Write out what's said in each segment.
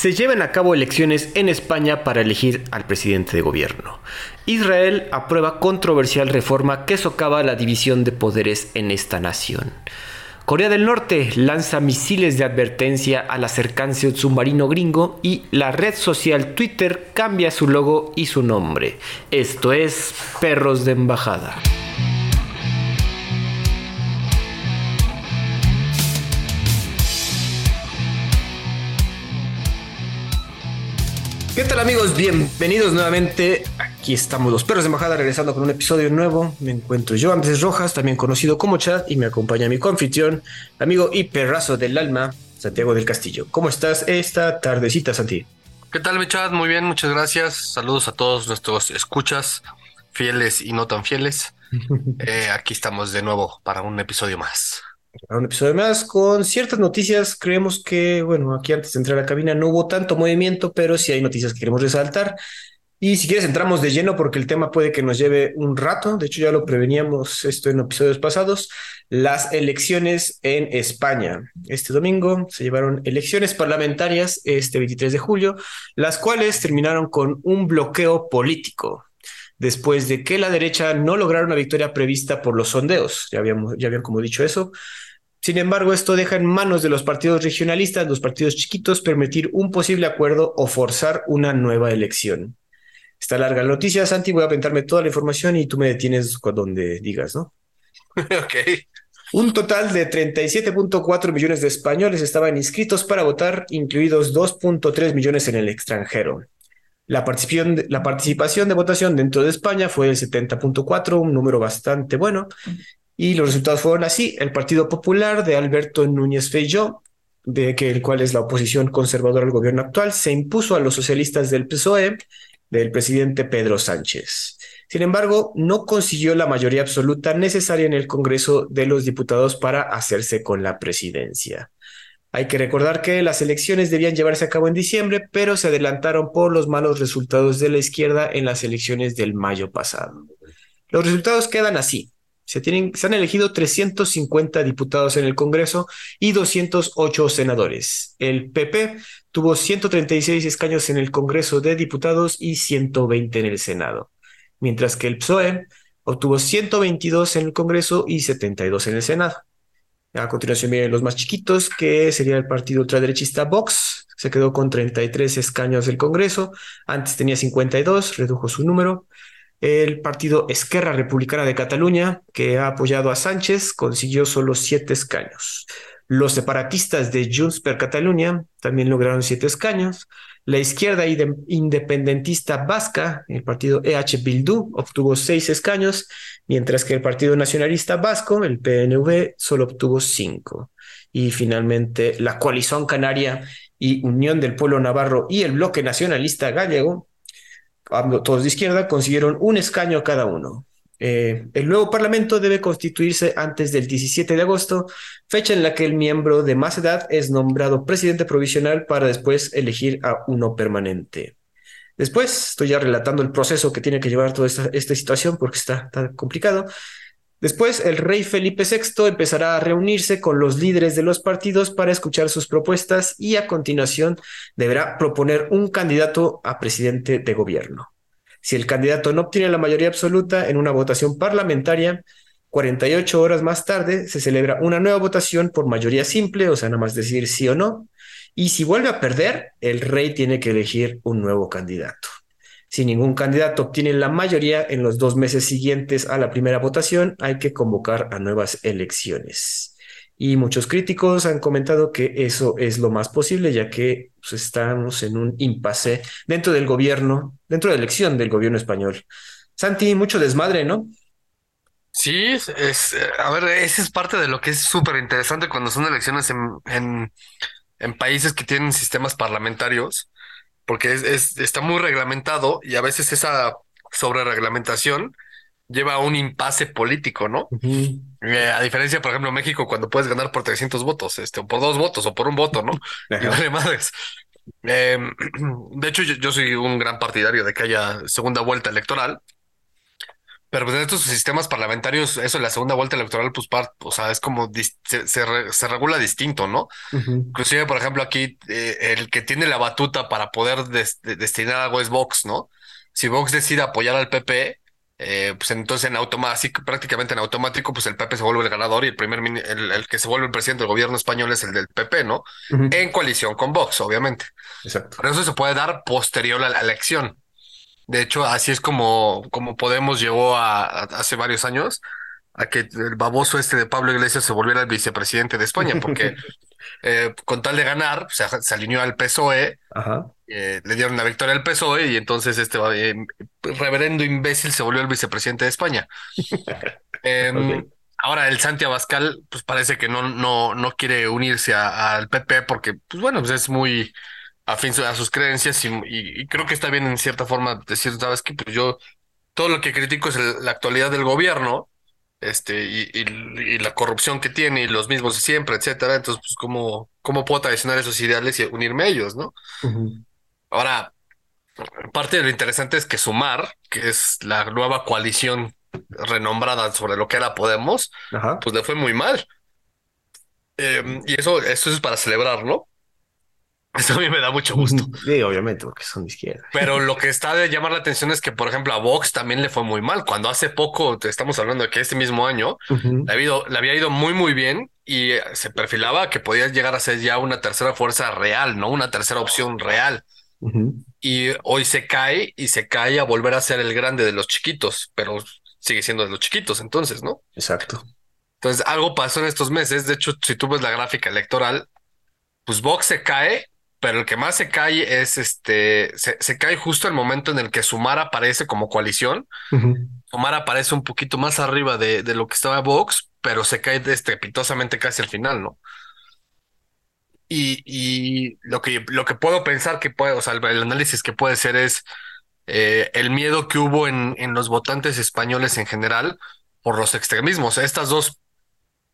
se llevan a cabo elecciones en España para elegir al presidente de gobierno. Israel aprueba controversial reforma que socava la división de poderes en esta nación. Corea del Norte lanza misiles de advertencia al acercarse un submarino gringo y la red social Twitter cambia su logo y su nombre. Esto es Perros de Embajada. ¿Qué tal amigos? Bienvenidos nuevamente. Aquí estamos los perros de embajada regresando con un episodio nuevo. Me encuentro yo, Andrés Rojas, también conocido como Chad, y me acompaña mi confitrión, amigo y perrazo del alma, Santiago del Castillo. ¿Cómo estás esta tardecita, Santi? ¿Qué tal, mi Chad? Muy bien, muchas gracias. Saludos a todos nuestros escuchas, fieles y no tan fieles. Eh, aquí estamos de nuevo para un episodio más un episodio más con ciertas noticias. Creemos que, bueno, aquí antes de entrar a la cabina no hubo tanto movimiento, pero sí hay noticias que queremos resaltar. Y si quieres entramos de lleno porque el tema puede que nos lleve un rato. De hecho, ya lo preveníamos esto en episodios pasados. Las elecciones en España. Este domingo se llevaron elecciones parlamentarias este 23 de julio, las cuales terminaron con un bloqueo político después de que la derecha no lograra una victoria prevista por los sondeos. Ya, habíamos, ya habían como dicho eso. Sin embargo, esto deja en manos de los partidos regionalistas, los partidos chiquitos, permitir un posible acuerdo o forzar una nueva elección. Está larga la noticia, Santi. Voy a aventarme toda la información y tú me detienes donde digas, ¿no? ok. Un total de 37.4 millones de españoles estaban inscritos para votar, incluidos 2.3 millones en el extranjero. La participación, la participación de votación dentro de España fue del 70.4, un número bastante bueno. Y los resultados fueron así. El Partido Popular de Alberto Núñez Feijó, de el cual es la oposición conservadora al gobierno actual, se impuso a los socialistas del PSOE del presidente Pedro Sánchez. Sin embargo, no consiguió la mayoría absoluta necesaria en el Congreso de los Diputados para hacerse con la presidencia. Hay que recordar que las elecciones debían llevarse a cabo en diciembre, pero se adelantaron por los malos resultados de la izquierda en las elecciones del mayo pasado. Los resultados quedan así. Se, han elegido 350 diputados en el Congreso y 208 senadores. El PP tuvo 136 escaños en el Congreso de Diputados y 120 en el Senado, mientras que el PSOE obtuvo 122 en el Congreso y 72 en el Senado. A continuación vienen los más chiquitos, que sería el partido ultraderechista Vox. Se quedó con 33 escaños del Congreso. Antes tenía 52, redujo su número. El partido Esquerra Republicana de Cataluña, que ha apoyado a Sánchez, consiguió solo 7 escaños. Los separatistas de Junts per Catalunya también lograron 7 escaños. La izquierda independentista vasca, el partido EH Bildu, obtuvo seis escaños, mientras que el Partido Nacionalista Vasco, el PNV, solo obtuvo cinco. Y finalmente la coalición canaria y Unión del Pueblo Navarro y el Bloque Nacionalista Gallego, todos de izquierda, consiguieron un escaño cada uno. Eh, el nuevo Parlamento debe constituirse antes del 17 de agosto, fecha en la que el miembro de más edad es nombrado presidente provisional para después elegir a uno permanente. Después, estoy ya relatando el proceso que tiene que llevar toda esta, esta situación porque está tan complicado. Después, el rey Felipe VI empezará a reunirse con los líderes de los partidos para escuchar sus propuestas y a continuación deberá proponer un candidato a presidente de gobierno. Si el candidato no obtiene la mayoría absoluta en una votación parlamentaria, 48 horas más tarde se celebra una nueva votación por mayoría simple, o sea, nada más decir sí o no. Y si vuelve a perder, el rey tiene que elegir un nuevo candidato. Si ningún candidato obtiene la mayoría en los dos meses siguientes a la primera votación, hay que convocar a nuevas elecciones. Y muchos críticos han comentado que eso es lo más posible, ya que pues, estamos en un impasse dentro del gobierno, dentro de la elección del gobierno español. Santi, mucho desmadre, ¿no? Sí, es, a ver, esa es parte de lo que es súper interesante cuando son elecciones en, en, países que tienen sistemas parlamentarios, porque es, está muy reglamentado y a veces esa sobre reglamentación lleva a un impasse político, ¿no? Eh, a diferencia, por ejemplo, México, cuando puedes ganar por 300 votos, este, o por dos votos, o por un voto, ¿no? Y vale madres. Em, de hecho, yo, soy un gran partidario de que haya segunda vuelta electoral, Pero pues en estos sistemas parlamentarios, eso la segunda vuelta electoral, pues, o sea, es como se, se, regula distinto, ¿no? Inclusive, por ejemplo, aquí eh, el que tiene la batuta para poder destinar algo es Vox, ¿no? Si Vox decide apoyar al PP, eh, pues entonces en automático, prácticamente en automático, pues el PP se vuelve el ganador y el primer el, el, que se vuelve el presidente del gobierno español es el del PP, ¿no? En coalición con Vox, obviamente. Exacto. Pero eso se puede dar posterior a la elección. De hecho, así es como, como Podemos llegó a, hace varios años a que el baboso este de Pablo Iglesias se volviera el vicepresidente de España, porque eh, con tal de ganar, se, se alineó al PSOE, eh, le dieron la victoria al PSOE y entonces este eh, reverendo imbécil se volvió el vicepresidente de España. Em, ahora el Santi Abascal, pues parece que no, no, no quiere unirse al PP porque, pues bueno, pues es muy afín a sus creencias y, creo que está bien en cierta forma decir, sabes que pues yo todo lo que critico es la actualidad del gobierno este y, la corrupción que tiene y los mismos de siempre, etcétera. Entonces, pues, ¿cómo, cómo puedo traicionar esos ideales y unirme a ellos, no? Ahora, parte de lo interesante es que Sumar, que es la nueva coalición renombrada sobre lo que era Podemos, pues le fue muy mal. Em, y eso, eso es para celebrar, ¿no? Eso a mí me da mucho gusto. Sí, obviamente, porque son de izquierda. Pero lo que está de llamar la atención es que, por ejemplo, a Vox también le fue muy mal. Cuando hace poco, estamos hablando de que este mismo año, le, había ido, muy, muy bien y eh, se perfilaba que podía llegar a ser ya una tercera fuerza real, ¿no? Una tercera opción real. Y hoy se cae y se cae a volver a ser el grande de los chiquitos, pero sigue siendo de los chiquitos entonces, ¿no? Exacto. Entonces, algo pasó en estos meses. De hecho, si tú ves la gráfica electoral, pues Vox se cae pero el que más se cae es este, se, cae justo el momento en el que Sumar aparece como coalición. Sumar aparece un poquito más arriba de, de, lo que estaba Vox, pero se cae estrepitosamente casi al final, ¿no? Y, y lo, que, lo que puedo pensar que puede, o sea, el, análisis que puede ser es eh, el miedo que hubo en, en los votantes españoles en general por los extremismos. Estas dos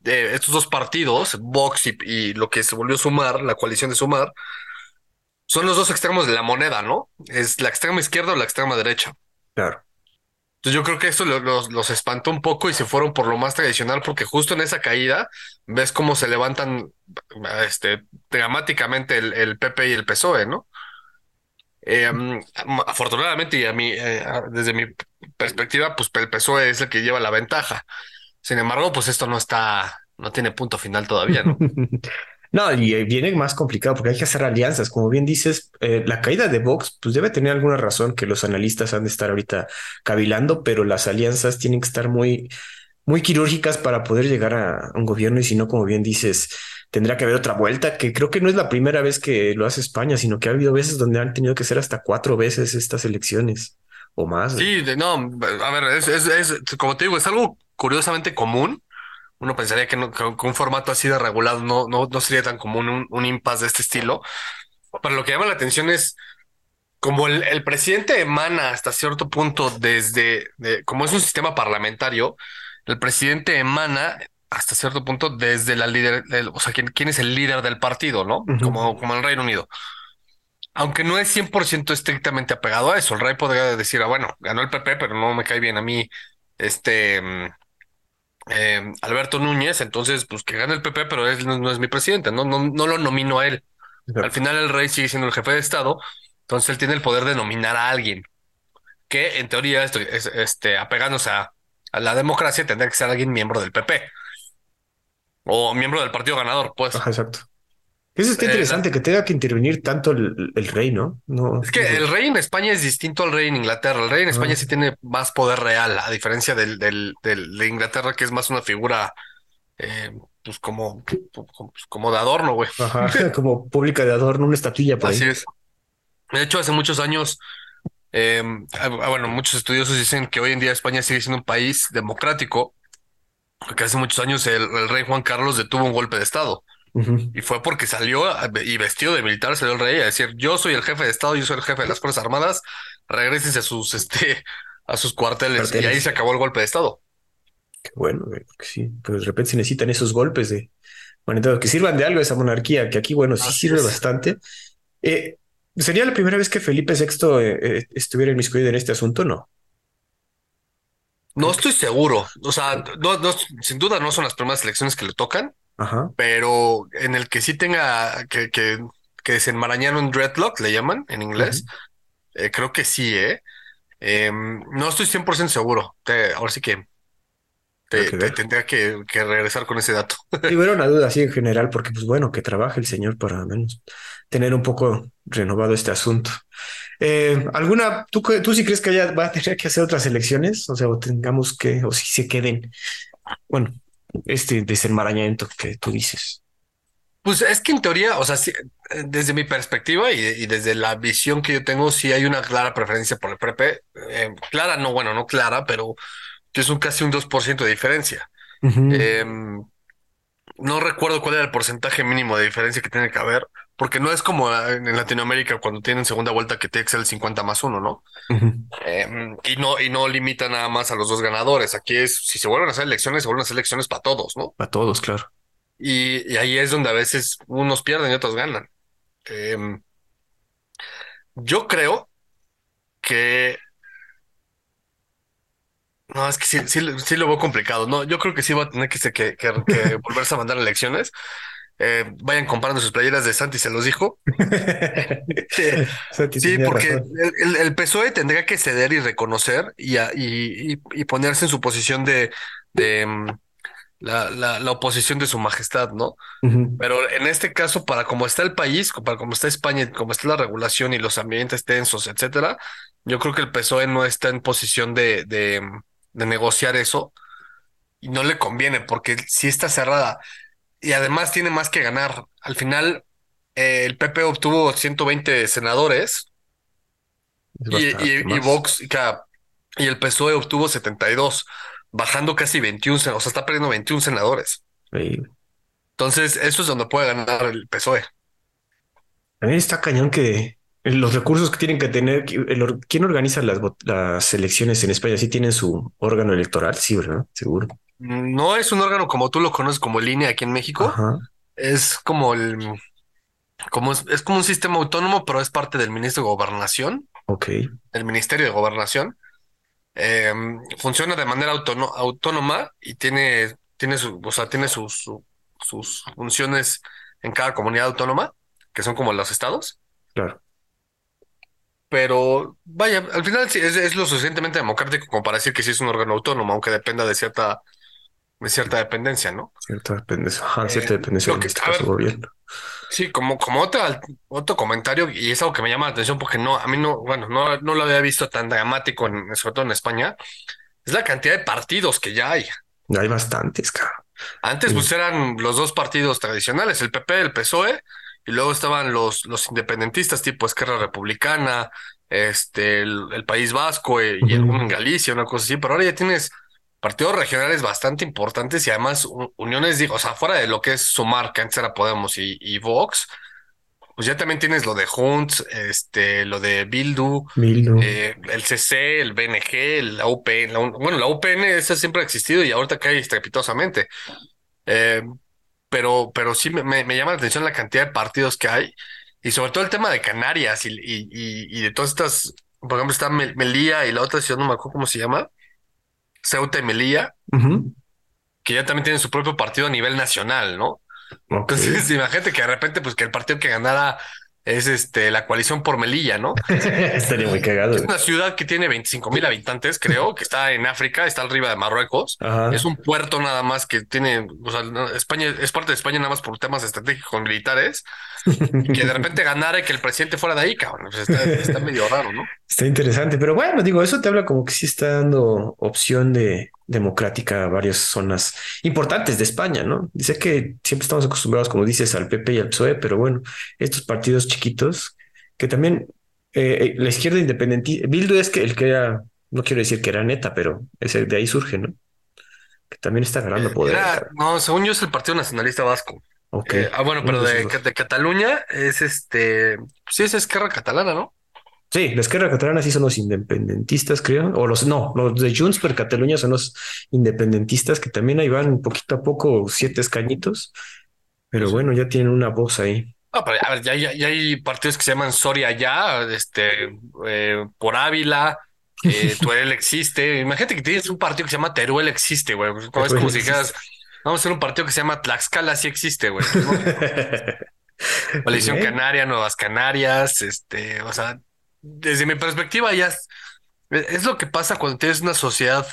eh, estos dos partidos, Vox y, y, lo que se volvió a sumar, la coalición de sumar, son los dos extremos de la moneda, ¿no? Es la extrema izquierda o la extrema derecha. Claro. Entonces yo creo que esto los, los espantó un poco y se fueron por lo más tradicional, porque justo en esa caída ves cómo se levantan este, dramáticamente el, el PP y el PSOE, ¿no? Em, afortunadamente, y a mí, eh, desde mi perspectiva, pues el PSOE es el que lleva la ventaja. Sin embargo, pues esto no está, no tiene punto final todavía, ¿no? No, y eh, viene más complicado porque hay que hacer alianzas. Como bien dices, eh, la caída de Vox, pues debe tener alguna razón que los analistas han de estar ahorita cavilando, pero las alianzas tienen que estar muy, muy quirúrgicas para poder llegar a un gobierno. Y si no, como bien dices, tendrá que haber otra vuelta, que creo que no es la primera vez que lo hace España, sino que ha habido veces donde han tenido que ser hasta cuatro veces estas elecciones o más. Sí, no, a ver, es, es como te digo, es algo curiosamente común uno pensaría que, un formato así de regulado no, no, no sería tan común un, un impasse de este estilo. Pero lo que llama la atención es como el, presidente emana hasta cierto punto desde, como es un sistema parlamentario, el presidente emana hasta cierto punto desde la líder, o sea, ¿quién, quién es el líder del partido, ¿no? Como, como el Reino Unido. Aunque no es 100% estrictamente apegado a eso, el rey podría decir, ah, bueno, ganó el PP, pero no me cae bien a mí este mm, eh, Alberto Núñez, entonces pues que gane el PP, pero él no, es mi presidente, no, no, no lo nomino a él. Al final el rey sigue siendo el jefe de Estado, entonces él tiene el poder de nominar a alguien, que en teoría, estoy, este, apegándose a, la democracia, tendría que ser alguien miembro del PP o miembro del partido ganador, pues. exacto. Eso está eh, interesante, que tenga que intervenir tanto el, rey, ¿no? no es que el rey en España es distinto al rey en Inglaterra. El rey en España sí tiene más poder real, a diferencia del, del, de Inglaterra, que es más una figura, eh, pues como, como de adorno, güey. Ajá, como pública de adorno, una estatuilla Así es. De hecho, hace muchos años, em, ah, ah, bueno, muchos estudiosos dicen que hoy en día España sigue siendo un país democrático, porque hace muchos años el rey Juan Carlos detuvo un golpe de Estado. Y fue porque salió y vestido de militar, salió el rey a decir, yo soy el jefe de Estado, yo soy el jefe de las Fuerzas Armadas, regresense a sus, este, a sus cuarteles. Y ahí se acabó el golpe de Estado. Qué bueno, porque sí, pues de repente se necesitan esos golpes de, bueno, que sirvan de algo esa monarquía, que aquí, bueno, sí sirve bastante. Eh, ¿Sería la primera vez que Felipe VI eh, eh, estuviera en inmiscuido en este asunto? No. No estoy seguro. O sea, no, no, sin duda no son las primeras elecciones que le tocan, Ajá. pero en el que sí tenga que, que, que desenmarañaron dreadlock, le llaman en inglés. Eh, creo que sí, ¿eh? Em, no estoy 100% seguro. Te- ahora sí que te, que te tendría que, que regresar con ese dato. Y bueno, una duda así en general, porque pues bueno, que trabaje el señor para menos tener un poco renovado este asunto. Eh, ¿alguna, tú, tú sí crees que haya, va a tener que hacer otras elecciones? O sea, o tengamos que, o si se queden, bueno, este desenmarañamiento que tú dices. Pues es que en teoría, o sea, sí, eh, desde mi perspectiva y, y desde la visión que yo tengo, sí hay una clara preferencia por el PRP. Eh, clara, no, bueno, no clara, pero es un casi un 2% de diferencia. Em, no recuerdo cuál era el porcentaje mínimo de diferencia que tiene que haber, porque no es como en en Latinoamérica cuando tienen segunda vuelta que ser el 50 más uno, ¿no? Em, y no, y no limita nada más a los dos ganadores. Aquí es, si se vuelven a hacer elecciones, se vuelven a hacer elecciones para todos, ¿no? A todos, claro. Y, y ahí es donde a veces unos pierden y otros ganan. Em, yo creo que no, es que sí, sí, sí lo veo complicado. No, yo creo que sí va a tener que, que, que- que volverse a mandar elecciones. Eh, vayan comprando sus playeras de Santi, se los dijo. Sí, Santi sí, tenía porque el, PSOE tendría que ceder y reconocer y, a- y, ponerse en su posición de, de mm, la, la, la oposición de su majestad, ¿no? Pero en este caso, para cómo está el país, para cómo está España, y cómo está la regulación y los ambientes tensos, etcétera, yo creo que el PSOE no está en posición de, de, de negociar eso y no le conviene porque sí está cerrada y además tiene más que ganar. Al final, eh, el PP obtuvo 120 senadores Es y. Vox y, el PSOE obtuvo 72, bajando casi 21, sen- o sea, está perdiendo 21 senadores. Entonces, eso es donde puede ganar el PSOE. También está cañón que los recursos que tienen que tener, el ¿quién organiza las, las elecciones en España? ¿Sí tienen su órgano electoral? Sí, ¿verdad? Seguro. No es un órgano como tú lo conoces como línea aquí en México. Ajá, Es como el, como es, es como un sistema autónomo, pero es parte del Ministro de Gobernación, ok. del Ministerio de Gobernación. Eh, funciona de manera autóno- autónoma y tiene, tiene su, o sea, tiene sus, su- sus funciones en cada comunidad autónoma, que son como los estados. Claro. Pero vaya, al final sí es, es lo suficientemente democrático como para decir que sí es un órgano autónomo, aunque dependa de cierta, de cierta dependencia, ¿no? Cierta dependencia, ajá, cierta Eh, dependencia lo que- caso ver, gobierno. Sí, como, como otra, otro comentario, y es algo que me llama la atención porque no, a mí no, bueno, no, no lo había visto tan dramático, en, sobre todo en España, es la cantidad de partidos que ya hay. Hay bastantes, cabrón. Antes, pues eran los dos partidos tradicionales, el PP, el PSOE, y luego estaban los, los independentistas tipo Esquerra Republicana, este, el, el País Vasco eh, y alguno en Galicia, una cosa así, pero ahora ya tienes partidos regionales bastante importantes y además uniones, digo, o sea, fuera de lo que es Sumar, que antes era Podemos y, y Vox, pues ya también tienes lo de Junts, este, lo de Bildu, Mil, eh, el CC, el BNG, la UPN, la bueno, la UPN esa siempre ha existido y ahorita cae estrepitosamente. Eh, pero, pero sí me, me- me llama la atención la cantidad de partidos que hay y sobre todo el tema de Canarias y, y, y- y de todas estas, por ejemplo, está Mel- Melilla y la otra ciudad, no me acuerdo cómo se llama, Ceuta y Melilla, que ya también tienen su propio partido a nivel nacional, ¿no? Entonces, imagínate que de repente, pues que el partido que ganara es este la coalición por Melilla, ¿no? Estaría muy cagado. Es una ciudad que tiene 25 mil habitantes, creo, que está en África, está arriba de Marruecos. Ajá. Es un puerto nada más que tiene, o sea, España es parte de España nada más por temas estratégicos militares y que de repente ganara y que el presidente fuera de ahí, cabrón. Pues está, está medio raro, ¿no? Está interesante, pero bueno, digo, eso te habla como que sí está dando opción de democrática a varias zonas importantes de España, ¿no? Dice que siempre estamos acostumbrados, como dices, al PP y al PSOE, pero bueno, estos partidos chiquitos que también eh, la izquierda independiente, Bildu es que el que era, no quiero decir que era neta, pero ese de ahí surge, ¿no? Que también está ganando poder. Era, no, según yo es el Partido Nacionalista Vasco. Ok. Eh, ah, bueno, pero de Cataluña es este, pues sí es Esquerra Catalana, ¿no? Sí, la izquierda catalana sí son los independentistas, creo. O los, no, los de Junts per Cataluña son los independentistas que también ahí van poquito a poco, siete escañitos. Pero bueno, ya tienen una voz ahí. Ah, pero a ver, ya, hay- ya hay partidos que se llaman Soria ya, este, eh, por Ávila, Eh, Teruel existe. Imagínate que tienes un partido que se llama Teruel existe, güey. Es como si dijeras, vamos a hacer un partido que se llama Tlaxcala, sí existe, güey. Coalición Canaria, Nuevas Canarias, este, o sea, desde mi perspectiva ya es, es, lo que pasa cuando tienes una sociedad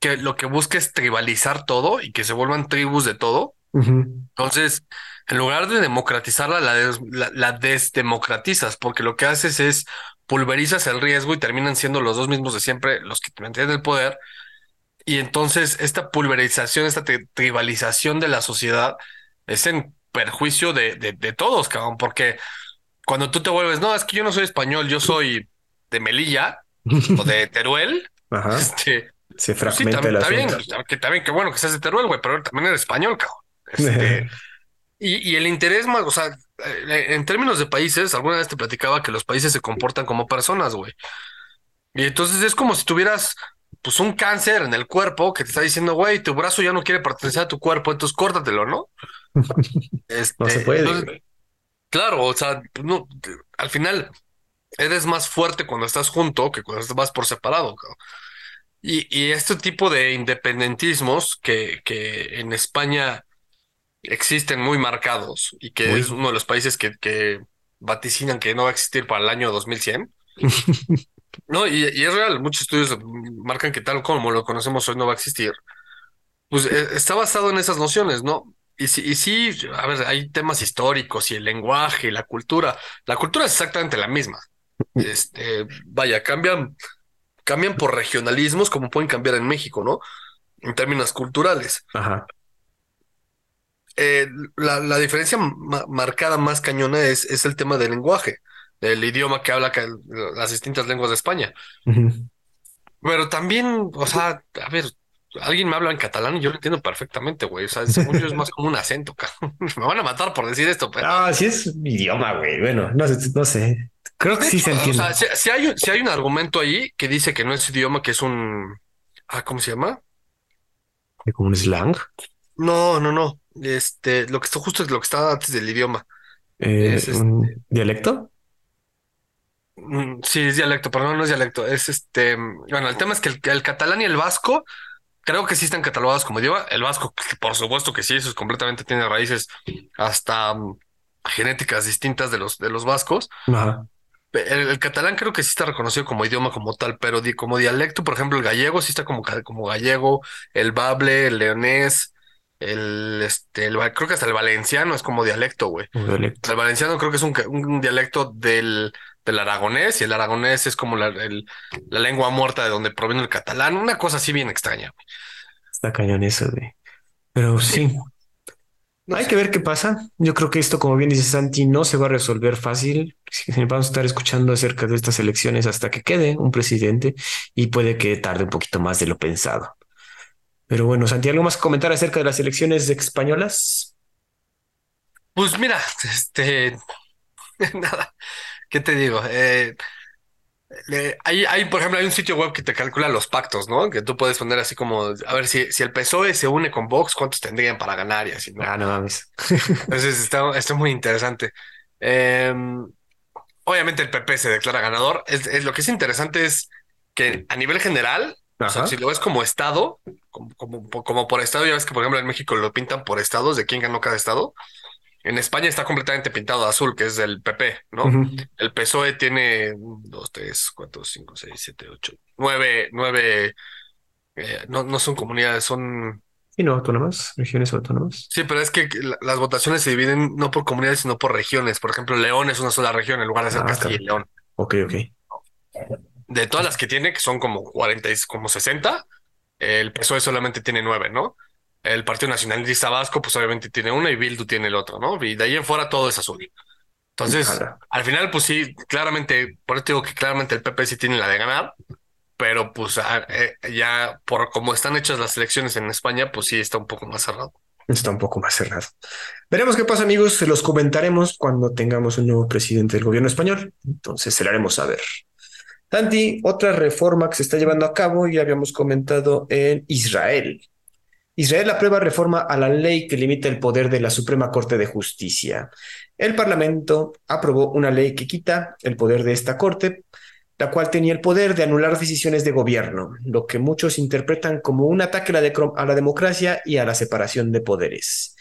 que lo que busca es tribalizar todo y que se vuelvan tribus de todo. Entonces, en lugar de democratizarla, la, la, desdemocratizas, porque lo que haces es pulverizas el riesgo y terminan siendo los dos mismos de siempre los que te mantienen el poder. Y entonces esta pulverización, esta tribalización de la sociedad es en perjuicio de, de, todos, cabrón, porque cuando tú te vuelves, no, es que yo no soy español, yo soy de Melilla o de Teruel, este, se pues fragmenta la está, bien, que también, qué bueno que seas de Teruel, güey, pero también eres español, cabrón. Este, y, y, el interés más, o sea, eh, en términos de países, alguna vez te platicaba que los países se comportan como personas, güey. Y entonces es como si tuvieras pues un cáncer en el cuerpo que te está diciendo, güey, tu brazo ya no quiere pertenecer a tu cuerpo, entonces córtatelo, ¿no? Este, no se puede. Claro, o sea, no, al final eres más fuerte cuando estás junto que cuando vas por separado. Y, y este tipo de independentismos que, que en España existen muy marcados y que es uno de los países que, que, vaticinan que no va a existir para el año 2100. no, y, y, es real, muchos estudios marcan que tal como lo conocemos hoy no va a existir. Pues e, está basado en esas nociones, ¿no? Y sí, y sí, a ver, hay temas históricos y el lenguaje y la cultura. La cultura es exactamente la misma. Este, vaya, cambian, cambian por regionalismos como pueden cambiar en México, ¿no? En términos culturales. Ajá. Eh, la, la, diferencia marcada más cañona es, es el tema del lenguaje, del idioma que habla las distintas lenguas de España. Pero también, o sea, a ver, alguien me habla en catalán y yo lo entiendo perfectamente, güey. O sea, según yo es más como un acento, Me van a matar por decir esto, pero. Ah, sí es idioma, güey. Bueno, no sé, no sé. Creo que sí se entiende. O sea, si, hay, si hay un argumento ahí que dice que no es idioma, que es un. Ah, ¿cómo se llama? ¿Como un slang? No, no, no. Este, lo que está justo es lo que está antes del idioma. Eh, es ¿Un este dialecto? Mm, sí, es dialecto, pero no, no es dialecto. Es este. Bueno, el tema es que el catalán y el vasco creo que sí están catalogados como idioma. El vasco, por supuesto que sí, eso es completamente tiene raíces hasta mm, genéticas distintas de los, de los vascos. El, catalán creo que sí está reconocido como idioma como tal, pero como dialecto, por ejemplo, el gallego sí está como, como gallego, el bable, el leonés, el, este, el, creo que hasta el valenciano es como dialecto, güey. El valenciano creo que es un, un dialecto del, del aragonés y el aragonés es como la, la, lengua muerta de donde proviene el catalán, una cosa así bien extraña. Está cañón eso, de. Pero sí. Hay que ver qué pasa. Yo creo que esto, como bien dice Santi, no se va a resolver fácil. Vamos a estar escuchando acerca de estas elecciones hasta que quede un presidente y puede que tarde un poquito más de lo pensado. Pero bueno, Santi, ¿algo más que comentar acerca de las elecciones españolas? Pues mira, este, nada, ¿qué te digo? Eh, hay, hay, por ejemplo, hay un sitio web que te calcula los pactos, ¿no? Que tú puedes poner así como, a ver, si, si el PSOE se une con Vox, ¿cuántos tendrían para ganar? Y así, ¿no? Ah, no mames. Entonces está, está muy interesante. Em, obviamente el PP se declara ganador. Es, lo que es interesante es que a nivel general, si lo ves como estado, como, como, como, por estado, ya ves que por ejemplo en México lo pintan por estados de quién ganó cada estado. En España está completamente pintado azul, que es el PP, ¿no? El PSOE tiene dos, tres, cuatro, cinco, seis, siete, ocho, nueve, nueve, eh, no, no son comunidades, son... Sí, no autónomas, regiones autónomas. Sí, pero es que las votaciones se dividen no por comunidades, sino por regiones. Por ejemplo, León es una sola región en lugar de ser ah, Castilla y León. Ok, ok. De todas las que tiene, que son como 40, como 60, el PSOE solamente tiene nueve, ¿no? El Partido Nacionalista Vasco, pues obviamente tiene una y Bildu tiene el otro, ¿no? Y de ahí en fuera todo es azul. Entonces, al final, pues sí, claramente, por eso digo que claramente el PP sí tiene la de ganar, pero pues ah, eh, ya por cómo están hechas las elecciones en España, pues sí está un poco más cerrado. Está un poco más cerrado. Veremos qué pasa, amigos. Se los comentaremos cuando tengamos un nuevo presidente del gobierno español. Entonces se lo haremos saber. Tanti, otra reforma que se está llevando a cabo, ya habíamos comentado en Israel. Israel aprueba reforma a la ley que limita el poder de la Suprema Corte de Justicia. El Parlamento aprobó una ley que quita el poder de esta Corte la cual tenía el poder de anular decisiones de gobierno, lo que muchos interpretan como un ataque a la, democracia y a la separación de poderes.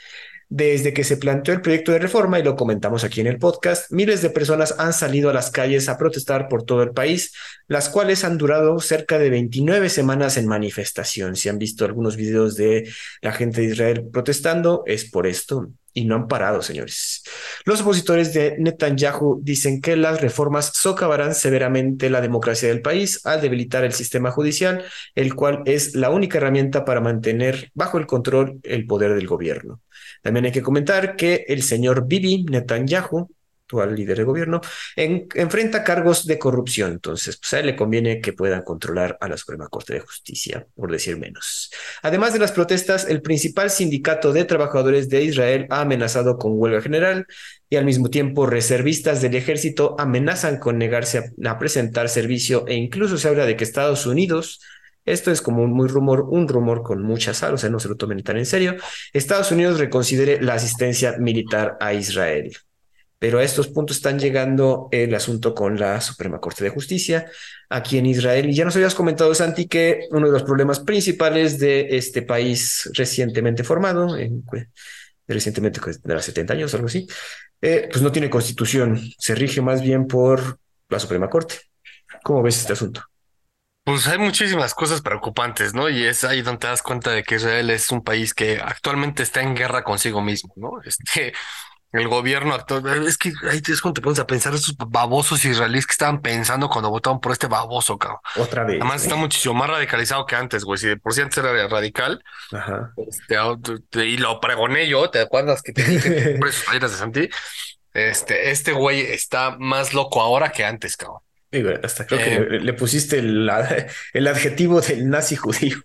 Desde que se planteó el proyecto de reforma, y lo comentamos aquí en el podcast, miles de personas han salido a las calles a protestar por todo el país, las cuales han durado cerca de 29 semanas en manifestación. Si han visto algunos videos de la gente de Israel protestando, es por esto y no han parado, señores. Los opositores de Netanyahu dicen que las reformas socavarán severamente la democracia del país al debilitar el sistema judicial, el cual es la única herramienta para mantener bajo el control el poder del gobierno. También hay que comentar que el señor Bibi Netanyahu actual líder de gobierno, enfrenta cargos de corrupción. Entonces, pues a él le conviene que puedan controlar a la Suprema Corte de Justicia, por decir menos. Además de las protestas, el principal sindicato de trabajadores de Israel ha amenazado con huelga general y al mismo tiempo reservistas del ejército amenazan con negarse a, presentar servicio e incluso se habla de que Estados Unidos esto es como un muy rumor, un rumor con mucha sal, o sea, no se lo tomen tan en serio. Estados Unidos reconsidere la asistencia militar a Israel. Pero a estos puntos están llegando el asunto con la Suprema Corte de Justicia aquí en Israel. Y ya nos habías comentado, Santi, que uno de los problemas principales de este país recientemente formado, en, recientemente de los 70 años, algo así, eh, pues no tiene constitución, se rige más bien por la Suprema Corte. ¿Cómo ves este asunto? Pues hay muchísimas cosas preocupantes, ¿no? Y es ahí donde te das cuenta de que Israel es un país que actualmente está en guerra consigo mismo, ¿no? Este, el gobierno actual. Es que ahí es cuando te pones a pensar esos babosos israelíes que estaban pensando cuando votaron por este baboso, cabrón. Otra vez. Además, está muchísimo más radicalizado que antes, güey. Si de por sí antes era radical. Ajá. Este, y lo pregoné yo, ¿te acuerdas que te dije por esos de Santi? Este, este güey está más loco ahora que antes, cabrón. Hasta creo que eh, le, pusiste el, el adjetivo del nazi judío.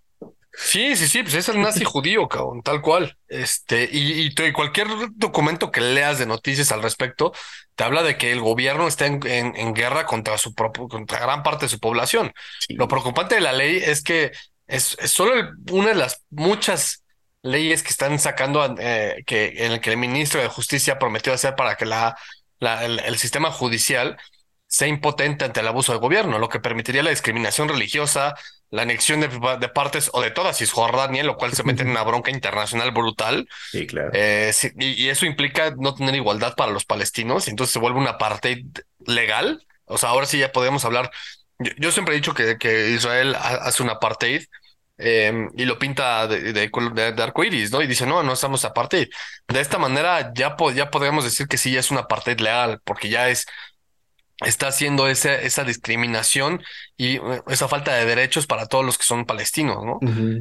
Sí, sí, sí, pues es el nazi judío, cabrón, tal cual. Este, y, y, cualquier documento que leas de noticias al respecto, te habla de que el gobierno está en, en, guerra contra su propio, contra gran parte de su población. Lo preocupante de la ley es que es, solo una de las muchas leyes que están sacando eh, que en el que el ministro de Justicia prometió hacer para que la, la el sistema judicial sea impotente ante el abuso del gobierno, lo que permitiría la discriminación religiosa, la anexión de, partes o de toda Cisjordania, lo cual se mete en una bronca internacional brutal. Sí, claro. Eh, y, eso implica no tener igualdad para los palestinos, y entonces se vuelve una parte legal. O sea, ahora sí ya podemos hablar. Yo, siempre he dicho que, que Israel hace un apartheid em, y lo pinta de, de, de, arco iris, ¿no? Y dice, no, no estamos apartheid. De esta manera ya, ya podríamos decir que sí, ya es un apartheid legal, porque ya es está haciendo esa, esa discriminación y eh, esa falta de derechos para todos los que son palestinos, ¿no?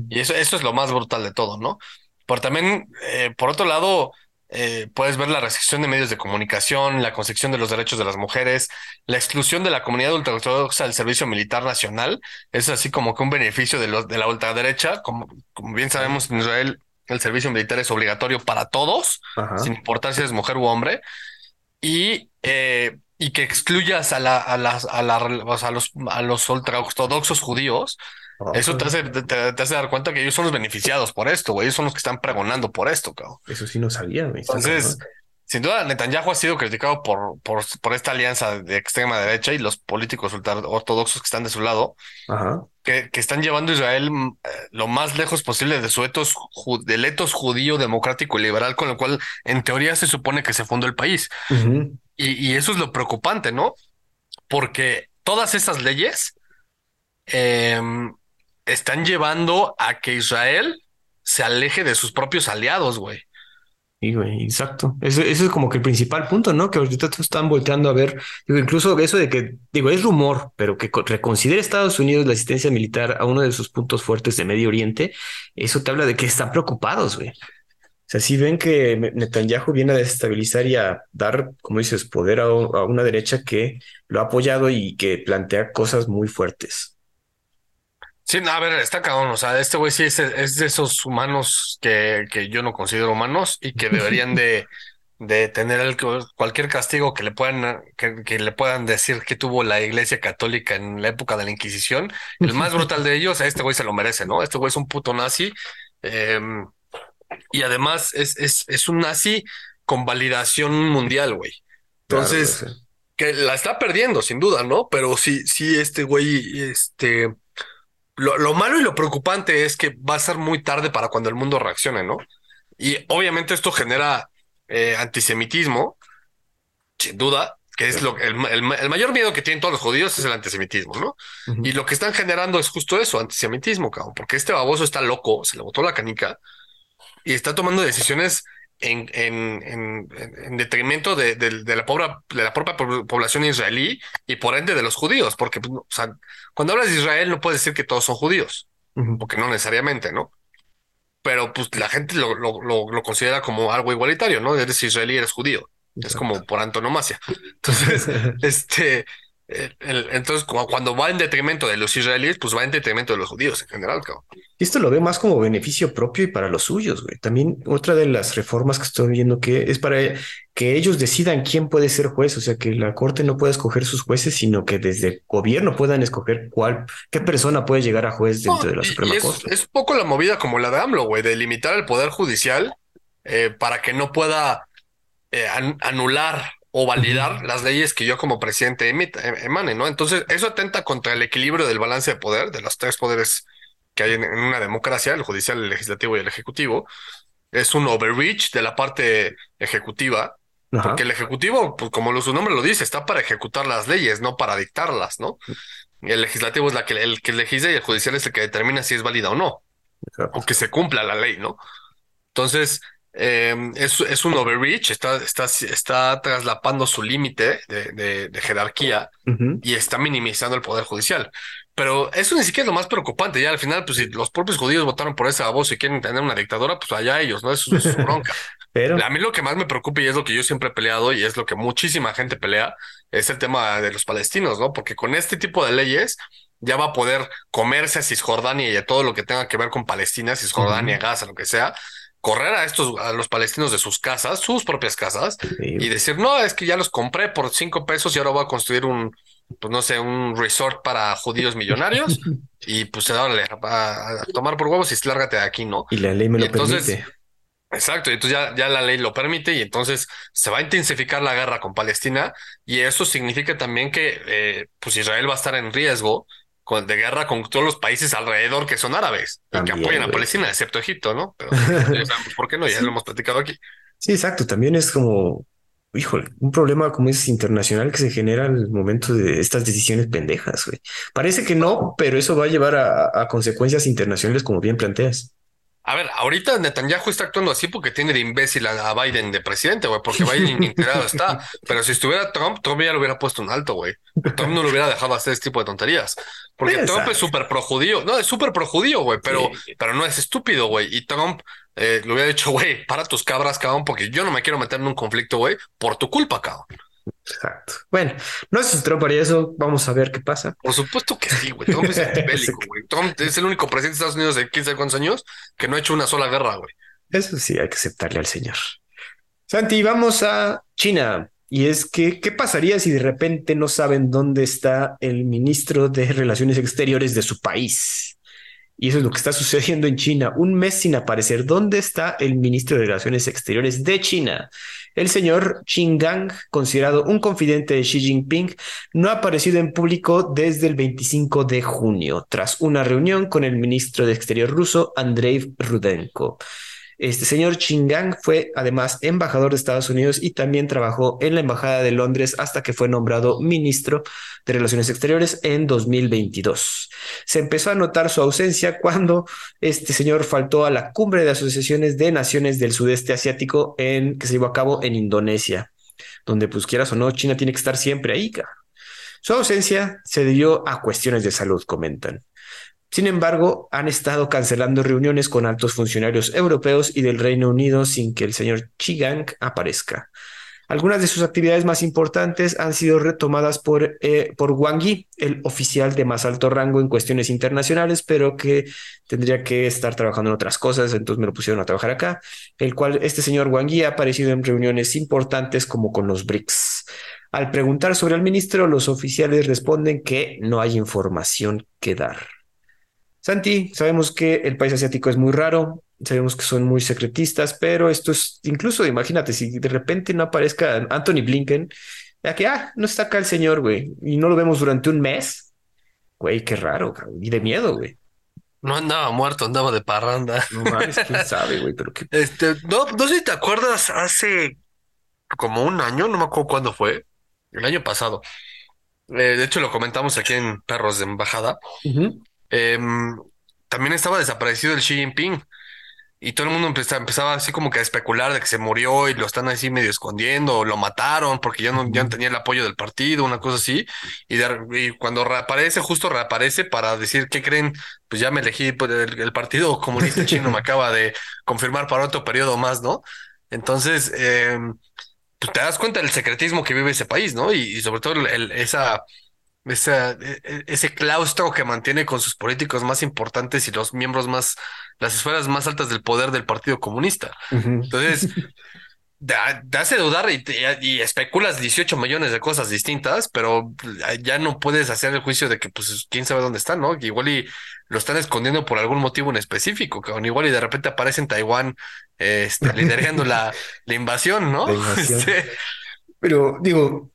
Y eso, eso es lo más brutal de todo, ¿no? Pero también, eh, por otro lado, eh, puedes ver la restricción de medios de comunicación, la concepción de los derechos de las mujeres, la exclusión de la comunidad ultraortodoxa del servicio militar nacional. Es así como que un beneficio de, los, de la ultraderecha. Como, como bien sabemos, en Israel el servicio militar es obligatorio para todos, sin importar si eres mujer u hombre. Y eh, y que excluyas a la, a las, a la, a los, a los ultraortodoxos judíos, ah, eso te hace, te, hace dar cuenta que ellos son los beneficiados por esto, güey. Ellos son los que están pregonando por esto, cabrón. Eso sí no sabía, Entonces, sin duda, Netanyahu ha sido criticado por, por, por esta alianza de extrema derecha y los políticos ortodoxos que están de su lado, Que, que, están llevando a Israel eh, lo más lejos posible de su etos, del etos judío, democrático y liberal, con lo cual en teoría se supone que se fundó el país. Y, eso es lo preocupante, ¿no? Porque todas esas leyes em, están llevando a que Israel se aleje de sus propios aliados, güey. Sí, güey, exacto. Eso, es como que el principal punto, ¿no? Que ahorita están volteando a ver, digo, incluso eso de que, digo, es rumor, pero que reconsidere Estados Unidos la asistencia militar a uno de sus puntos fuertes de Medio Oriente, eso te habla de que están preocupados, güey. O sea, si ven que Netanyahu viene a desestabilizar y a dar, como dices, poder a, una derecha que lo ha apoyado y que plantea cosas muy fuertes. Sí, a ver, está cabrón. O sea, este güey sí es, de esos humanos que, que yo no considero humanos y que deberían de, de tener cualquier castigo que le puedan, que, le puedan decir que tuvo la iglesia católica en la época de la Inquisición. El más brutal de ellos, este güey se lo merece, ¿no? Este güey es un puto nazi. Em, y además es, es, es un nazi con validación mundial, güey. Entonces, que la está perdiendo, sin duda, ¿no? Pero sí, sí, este güey, este, lo, malo y lo preocupante es que va a ser muy tarde para cuando el mundo reaccione, ¿no? Y obviamente esto genera eh, antisemitismo, sin duda, que es lo, el, mayor miedo que tienen todos los judíos es el antisemitismo, ¿no? Y lo que están generando es justo eso, antisemitismo, cabrón, porque este baboso está loco, se le botó la canica y está tomando decisiones en, en, en, detrimento de, la pobre, de la propia población israelí y por ende de los judíos, porque pues, o sea, cuando hablas de Israel no puedes decir que todos son judíos, porque no necesariamente, ¿no? Pero pues la gente lo, lo, lo, considera como algo igualitario, ¿no? Eres israelí, eres judío. Es como por antonomasia. Entonces, este, entonces, cuando va en detrimento de los israelíes, pues va en detrimento de los judíos en general, cabrón. Y esto lo ve más como beneficio propio y para los suyos, güey. También otra de las reformas que estoy viendo que es para que ellos decidan quién puede ser juez, o sea, que la corte no pueda escoger sus jueces, sino que desde el gobierno puedan escoger cuál, qué persona puede llegar a juez dentro de la Suprema es, Corte. Es un poco la movida como la de AMLO, güey, de limitar el poder judicial eh, para que no pueda eh, anular o validar las leyes que yo como presidente emite, em, emane, ¿no? Entonces, eso atenta contra el equilibrio del balance de poder, de los tres poderes que hay en, una democracia, el judicial, el legislativo y el ejecutivo. Es un overreach de la parte ejecutiva, porque el ejecutivo, pues, como su nombre lo dice, está para ejecutar las leyes, no para dictarlas, ¿no? el legislativo es la que, el que legisla y el judicial es el que determina si es válida o no, o que se cumpla la ley, ¿no? Entonces, Em, es, un overreach, está, está, está traslapando su límite de, jerarquía y está minimizando el poder judicial. Pero eso ni siquiera es lo más preocupante. Ya al final, pues si los propios judíos votaron por esa voz y quieren tener una dictadura, pues allá ellos, ¿no? Eso, es su bronca. Pero... A mí lo que más me preocupa y es lo que yo siempre he peleado y es lo que muchísima gente pelea, es el tema de los palestinos, ¿no? Porque con este tipo de leyes ya va a poder comerse a Cisjordania y a todo lo que tenga que ver con Palestina, Cisjordania, Gaza, lo que sea, correr a estos, a los palestinos de sus casas, sus propias casas, y decir, no, es que ya los compré por cinco pesos y ahora voy a construir un, pues no sé, un resort para judíos millonarios, y pues se a, a, tomar por huevos y lárgate de aquí, ¿no? Y la ley me lo permite. Exacto, y entonces ya, ya la ley lo permite y entonces se va a intensificar la guerra con Palestina y eso significa también que eh, pues Israel va a estar en riesgo de guerra con todos los países alrededor que son árabes y que apoyan a Palestina, excepto Egipto, ¿no? Pero ¿por qué no? Ya lo hemos platicado aquí. Sí, exacto. También es como, híjole, un problema como es internacional que se genera al momento de estas decisiones pendejas, güey. Parece que no, pero eso va a llevar a consecuencias internacionales como bien planteas. A ver, ahorita Netanyahu está actuando así porque tiene de imbécil a, Biden de presidente, güey, porque Biden integrado está. Pero si estuviera Trump, Trump ya lo hubiera puesto un alto, güey. Trump no lo hubiera dejado hacer este tipo de tonterías. Porque Trump es súper pro judío. No, es súper pro judío, güey, pero, pero no es estúpido, güey. Y Trump eh, le hubiera dicho, güey, para tus cabras, cabrón, porque yo no me quiero meter en un conflicto, güey, por tu culpa, cabrón. Exacto. Bueno, no es Trump para eso. Vamos a ver qué pasa. Por supuesto que sí, güey. Trump es bélico, güey. Trump es el único presidente de Estados Unidos de 15 cuántos años que no ha hecho una sola guerra, güey. Eso sí, hay que aceptarle al señor. Santi, vamos a China. Y es que, ¿qué pasaría si de repente no saben dónde está el ministro de Relaciones Exteriores de su país? Y eso es lo que está sucediendo en China. Un mes sin aparecer. ¿Dónde está el ministro de Relaciones Exteriores de China? El señor Qin Gang, considerado un confidente de Xi Jinping, no ha aparecido en público desde el 25 de junio, tras una reunión con el ministro de Exterior ruso, Andrei Rudenko. Este señor Chingang fue además embajador de Estados Unidos y también trabajó en la Embajada de Londres hasta que fue nombrado ministro de Relaciones Exteriores en 2022. Se empezó a notar su ausencia cuando este señor faltó a la cumbre de asociaciones de naciones del sudeste asiático en, que se llevó a cabo en Indonesia, donde pues quieras o no, China tiene que estar siempre ahí. Su ausencia se debió a cuestiones de salud, comentan. Sin embargo, han estado cancelando reuniones con altos funcionarios europeos y del Reino Unido sin que el señor Chigang aparezca. Algunas de sus actividades más importantes han sido retomadas por, eh, por Wang Yi, el oficial de más alto rango en cuestiones internacionales, pero que tendría que estar trabajando en otras cosas, entonces me lo pusieron a trabajar acá, el cual este señor Wang Yi ha aparecido en reuniones importantes como con los BRICS. Al preguntar sobre el ministro, los oficiales responden que no hay información que dar. Santi, sabemos que el país asiático es muy raro, sabemos que son muy secretistas, pero esto es incluso, imagínate, si de repente no aparezca Anthony Blinken, Ya que, ah, no está acá el señor, güey, y no lo vemos durante un mes. Güey, qué raro, cabrón. Y de miedo, güey. No andaba muerto, andaba de parranda. No mames, quién sabe, güey, pero qué. Este, no, no sé si te acuerdas, hace como un año, no me acuerdo cuándo fue, el año pasado. Eh, de hecho, lo comentamos aquí en Perros de Embajada. Em, también estaba desaparecido el Xi Jinping y todo el mundo empezaba, empezaba así como que a especular de que se murió y lo están así medio escondiendo o lo mataron porque ya no, ya no tenía el apoyo del partido, una cosa así. Y, de- y cuando reaparece, justo reaparece para decir, ¿qué creen? Pues ya me elegí, pues, el, el Partido Comunista Chino me acaba de confirmar para otro periodo más, ¿no? Entonces, em, pues te das cuenta del secretismo que vive ese país, ¿no? Y, y sobre todo el- esa, esa, e- e- ese claustro que mantiene con sus políticos más importantes y los miembros más, las esferas más altas del poder del Partido Comunista. Entonces, da- te hace dudar y, especulas 18 millones de cosas distintas, pero ya no puedes hacer el juicio de que, pues, quién sabe dónde están, ¿no? Que igual y lo están escondiendo por algún motivo en específico, cabrón. Igual y de repente aparece en Taiwán, este, liderando la, la invasión, ¿no? La invasión. Este, Pero digo,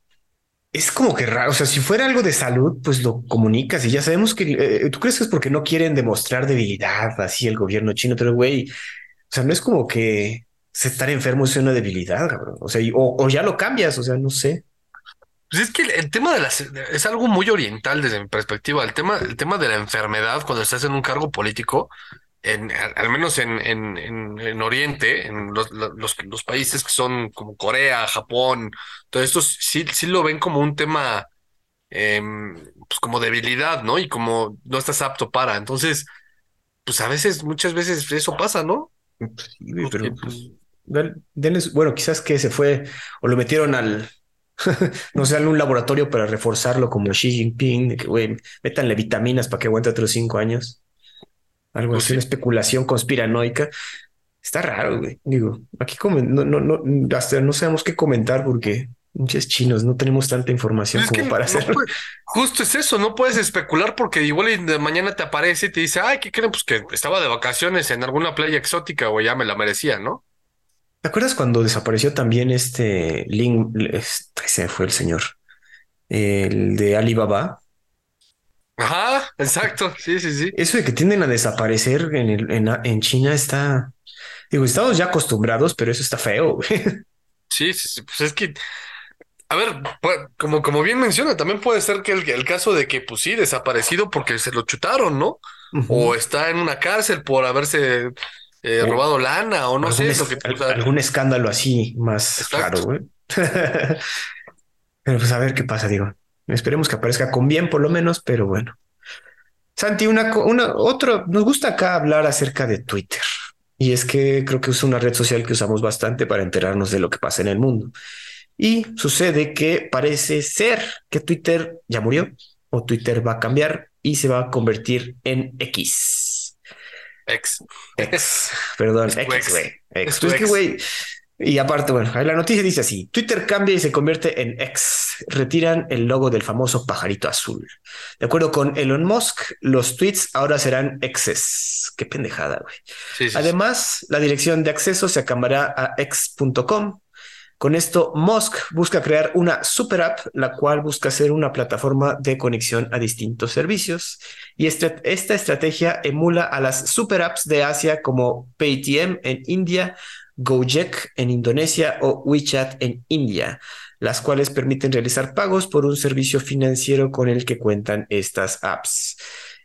es como que raro. O sea, si fuera algo de salud, pues lo comunicas y ya sabemos que eh, tú crees que es porque no quieren demostrar debilidad así el gobierno chino, pero güey, o sea, no es como que estar enfermo es una debilidad, cabrón. O sea, y- o, ya lo cambias, o sea, no sé. Pues es que el tema de las es algo muy oriental desde mi perspectiva. El tema, el tema de la enfermedad cuando estás en un cargo político, en, al, menos en, en, en, en Oriente, en los, los, los países que son como Corea, Japón, todos estos sí, sí lo ven como un tema em, pues como debilidad, ¿no? Y como no estás apto para. Entonces, pues a veces, muchas veces eso pasa, ¿no? Sí, güey, Porque, pero pues, pues, denles- bueno, quizás que se fue o lo metieron al, no sé, a un laboratorio para reforzarlo como Xi Jinping, de que, güey, métanle vitaminas para que aguante otros cinco años. Algo Pues así, sí. una especulación conspiranoica. Está raro, güey. Digo, aquí como no, no, no, hasta no sabemos qué comentar porque muchos chinos no tenemos tanta información como para no hacerlo. puede- justo es eso, no puedes especular porque igual de mañana te aparece y te dice, ay, ¿qué creen? Pues que estaba de vacaciones en alguna playa exótica o ya me la merecía, ¿no? ¿Te acuerdas cuando desapareció también este Lin, este, ese fue el señor, el de Alibaba? Ajá, exacto, sí, sí, sí. Eso de que tienden a desaparecer en, el- en, en China está, digo, estamos ya acostumbrados, pero eso está feo. güey. Sí, sí, sí, pues es que, a ver, como, como bien menciona, también puede ser que el, el caso de que, pues sí, desaparecido porque se lo chutaron, ¿no? O está en una cárcel por haberse eh, O robado lana o no sé, es- lo que, o al- sea, algún escándalo así más Exacto. raro, güey. Pero pues a ver qué pasa, digo. Esperemos que aparezca con bien, por lo menos, pero bueno. Santi, una, una, otro, nos gusta acá hablar acerca de Twitter. Y es que creo que es una red social que usamos bastante para enterarnos de lo que pasa en el mundo. Y sucede que parece ser que Twitter ya murió o Twitter va a cambiar y se va a convertir en X. ex. X, perdón, X, güey. X. Es Pues es que, güey, y aparte, bueno, la noticia dice así: Twitter cambia y se convierte en X. Retiran el logo del famoso pajarito azul. De acuerdo con Elon Musk, los tweets ahora serán X's. Qué pendejada, güey. Sí, sí, sí. Además, la dirección de acceso se cambiará a x.com. Con esto, Musk busca crear una super app, la cual busca ser una plataforma de conexión a distintos servicios. Y esta, esta estrategia emula a las super apps de Asia como Paytm en India, Gojek en Indonesia o WeChat en India, las cuales permiten realizar pagos por un servicio financiero con el que cuentan estas apps.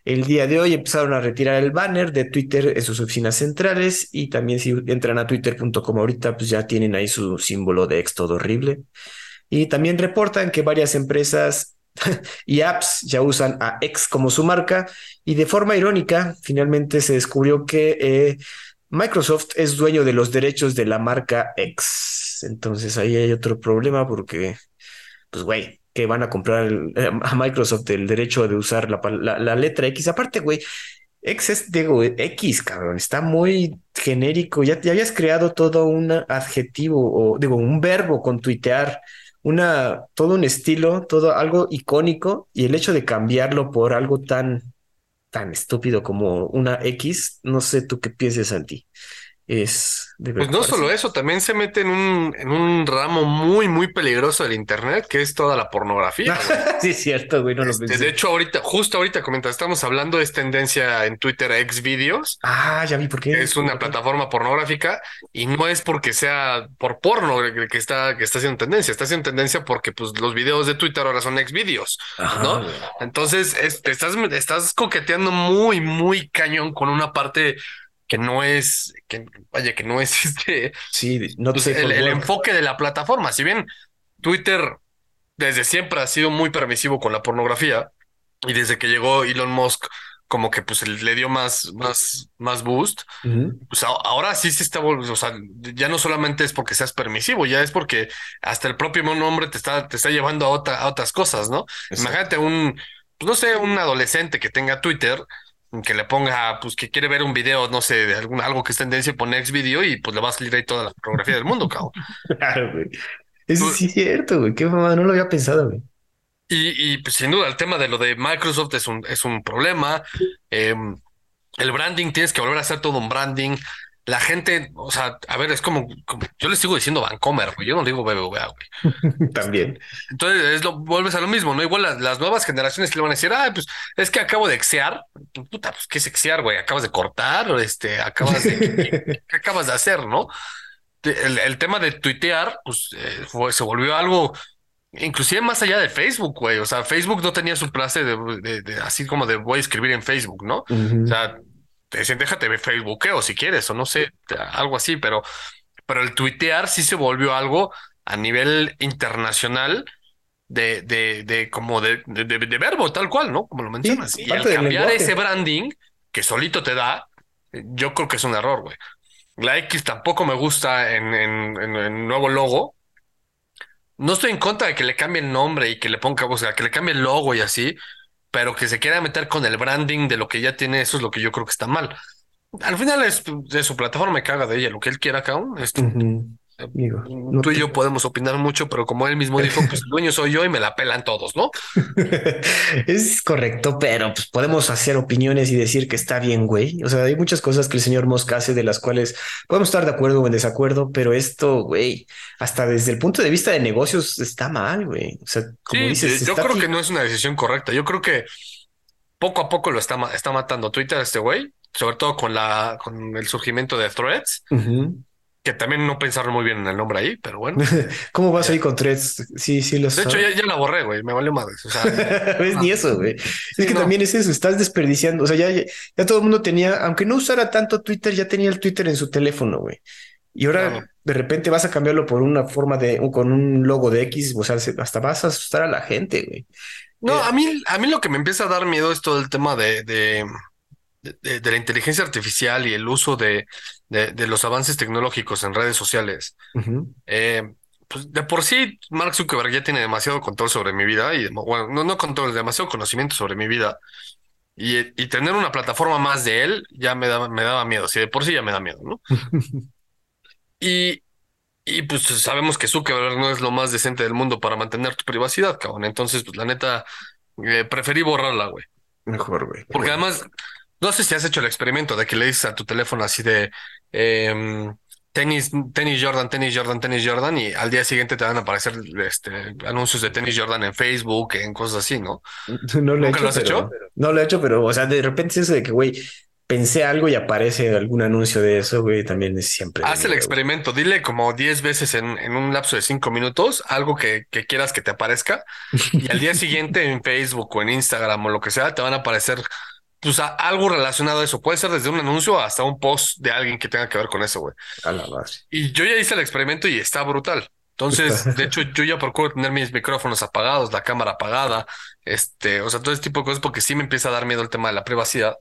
El día de hoy empezaron a retirar el banner de Twitter en sus oficinas centrales y también si entran a twitter.com ahorita, pues ya tienen ahí su símbolo de ex todo horrible. Y también reportan que varias empresas y apps ya usan a X como su marca y de forma irónica, finalmente se descubrió que eh, Microsoft es dueño de los derechos de la marca X. Entonces ahí hay otro problema porque, pues güey, que van a comprar eh, a Microsoft el derecho de usar la letra X. Aparte, güey, X es, digo, X, cabrón, está muy genérico. Ya, ya habías creado todo un adjetivo o, digo, un verbo con tuitear, una, todo un estilo, todo algo icónico y el hecho de cambiarlo por algo tan, tan estúpido como una X, no sé tú qué pienses, Santi. Es de Pues no solo eso, también se mete en un, en un ramo muy, muy peligroso del Internet, que es toda la pornografía. sí, es cierto, güey, no lo Este, pensé. de hecho, ahorita, justo ahorita comenta, estamos hablando de esta tendencia en Twitter X videos, Ah, ya vi por qué. es una plataforma pornográfica, y no es porque sea por porno que está, que está haciendo tendencia, está haciendo tendencia porque pues los videos de Twitter ahora son ex videos, Ajá, ¿no? güey. Entonces, es- estás, estás coqueteando muy, muy cañón con una parte que no es, que vaya, que no es este, Sí, no pues, el, el enfoque de la plataforma. Si bien Twitter desde siempre ha sido muy permisivo con la pornografía y desde que llegó Elon Musk como que pues le dio más, más, más boost, pues ahora sí se está volviendo, o sea, ya no solamente es porque seas permisivo, ya es porque hasta el propio nombre te está, te está llevando a, otra, a otras cosas, ¿no? Imagínate un, pues no sé, un adolescente que tenga Twitter, que le ponga, pues que quiere ver un video, no sé, de algún, algo que es tendencia pone ex video y pues le va a salir ahí toda la fotografía del mundo, cabrón. Claro, güey. Eso sí es cierto, güey. Qué mamada, no lo había pensado, güey. Y, y pues, sin duda el tema de lo de Microsoft es un, es un problema. Em, el branding, tienes que volver a hacer todo un branding. La gente, o sea, a ver, es como, como- yo le sigo diciendo Vancomer, güey, yo no digo BBVA, güey. También. Entonces, es lo, vuelves a lo mismo, ¿no? Igual las, las nuevas generaciones le van a decir, ah, pues es que acabo de exear. Puta, pues qué es exear, güey. Acabas de cortar, este, acabas de, ¿qué, qué acabas de hacer, no? El, el tema de tuitear, pues eh, fue- se volvió algo, inclusive más allá de Facebook, güey. O sea, Facebook no tenía su clase de, de- de- así como de voy a escribir en Facebook, ¿no? O sea, te decían, déjate ver Facebookeo si quieres, o no sé, algo así, pero, pero el tuitear sí se volvió algo a nivel internacional de, de, de como de, de, de- de verbo, tal cual, ¿no? Como lo mencionas. y del cambiar ese branding que solito te da, eh, yo creo que es un error, güey. La X tampoco me gusta en, en, en el nuevo logo. No estoy en contra de que le cambie el nombre y que le ponga, o sea, que le cambie el logo y así, pero que se quiera meter con el branding de lo que ya tiene, eso es lo que yo creo que está mal. Al final es de su plataforma, me caga de ella, lo que él quiera, cabrón. Este. Amigo, no tú y te- yo podemos opinar mucho, pero como él mismo dijo, pues el dueño soy yo y me la pelan todos, ¿no? Es correcto, pero pues podemos hacer opiniones y decir que está bien, güey. O sea, hay muchas cosas que el señor Musk hace de las cuales podemos estar de acuerdo o en desacuerdo, pero esto, güey, hasta desde el punto de vista de negocios está mal, güey. O sea, como Sí, dices, yo está creo que no es una decisión correcta. Yo creo que poco a poco lo está, ma- está matando Twitter este güey, sobre todo con la, con el surgimiento de Threads. Que también no pensaron muy bien en el nombre ahí, pero bueno. ¿Cómo vas ahí con threads? Sí, sí, los De hecho, ya, ya la borré, güey, me valió madres. O sea, ¿Ves? Ni eso, güey. es que no. también es eso, estás desperdiciando. O sea, ya, ya, todo el mundo tenía, aunque no usara tanto Twitter, ya tenía el Twitter en su teléfono, güey. Y ahora Claro. de repente vas a cambiarlo por una forma de, con un logo de X, o sea, se- hasta vas a asustar a la gente, güey. No, Eh, a mí, a mí lo que me empieza a dar miedo es todo el tema de, de, de- de la inteligencia artificial y el uso de, de, de los avances tecnológicos en redes sociales. Eh, pues de por sí, Mark Zuckerberg ya tiene demasiado control sobre mi vida y, bueno, no, no control, demasiado conocimiento sobre mi vida. Y, y tener una plataforma más de él ya me daba, me daba miedo. Si de por sí ya me da miedo, ¿no? Y, y pues sabemos que Zuckerberg no es lo más decente del mundo para mantener tu privacidad, cabrón. Entonces, pues la neta, eh, preferí borrarla, güey. Mejor, güey. Porque además, no sé si has hecho el experimento de que le dices a tu teléfono así de em, tenis, tenis Jordan, tenis Jordan, tenis Jordan, y al día siguiente te van a aparecer este, anuncios de tenis Jordan en Facebook, en cosas así, ¿no? No lo he ¿Nunca hecho, lo has pero- hecho? No lo he hecho, pero, o sea, de repente es eso de que, güey, pensé algo y aparece algún anuncio de eso, güey, también es siempre. Haz el experimento, dile como 10 veces en, en un lapso de 5 minutos algo que, que quieras que te aparezca, y al día siguiente en Facebook o en Instagram o lo que sea, te van a aparecer pues, a- algo relacionado a eso. Puede ser desde un anuncio hasta un post de alguien que tenga que ver con eso, güey. A la madre. Y yo ya hice el experimento y está brutal. Entonces, de hecho, yo ya procuro tener mis micrófonos apagados, la cámara apagada, este, o sea, todo ese tipo de cosas, porque sí me empieza a dar miedo el tema de la privacidad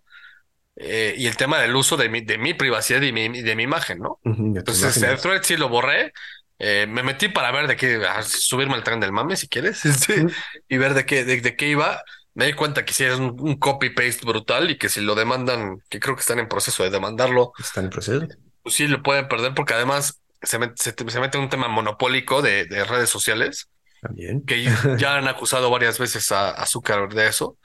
eh, y el tema del uso de mi, de mi privacidad y, mi, de mi imagen, ¿no? Entonces, el thread sí lo borré. eh, me metí para ver de qué, subirme al tren del mame, si quieres, este, Ujú. y ver de qué, de, de qué iba. Me di cuenta que sí es un, un copy-paste brutal y que si lo demandan, que creo que están en proceso de demandarlo, Está en proceso. pues sí lo pueden perder porque además se, met- se, se mete en un tema monopólico de, de redes sociales También. que ya han acusado varias veces a, a Zuckerberg de eso.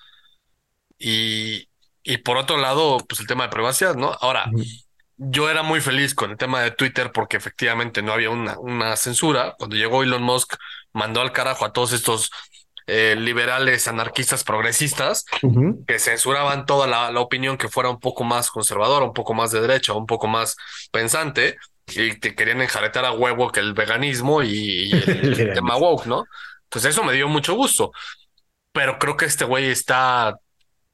Y, y por otro lado, pues el tema de privacidad, ¿no? Ahora, yo era muy feliz con el tema de Twitter porque efectivamente no había una, una censura. Cuando llegó Elon Musk, mandó al carajo a todos estos eh, liberales, anarquistas, progresistas, que censuraban toda la, opinión que fuera un poco más conservadora, un poco más de derecha, un poco más pensante, y te querían enjaretar a huevo que el veganismo y, el, tema woke, ¿no? Entonces eso me dio mucho gusto. Pero creo que este güey está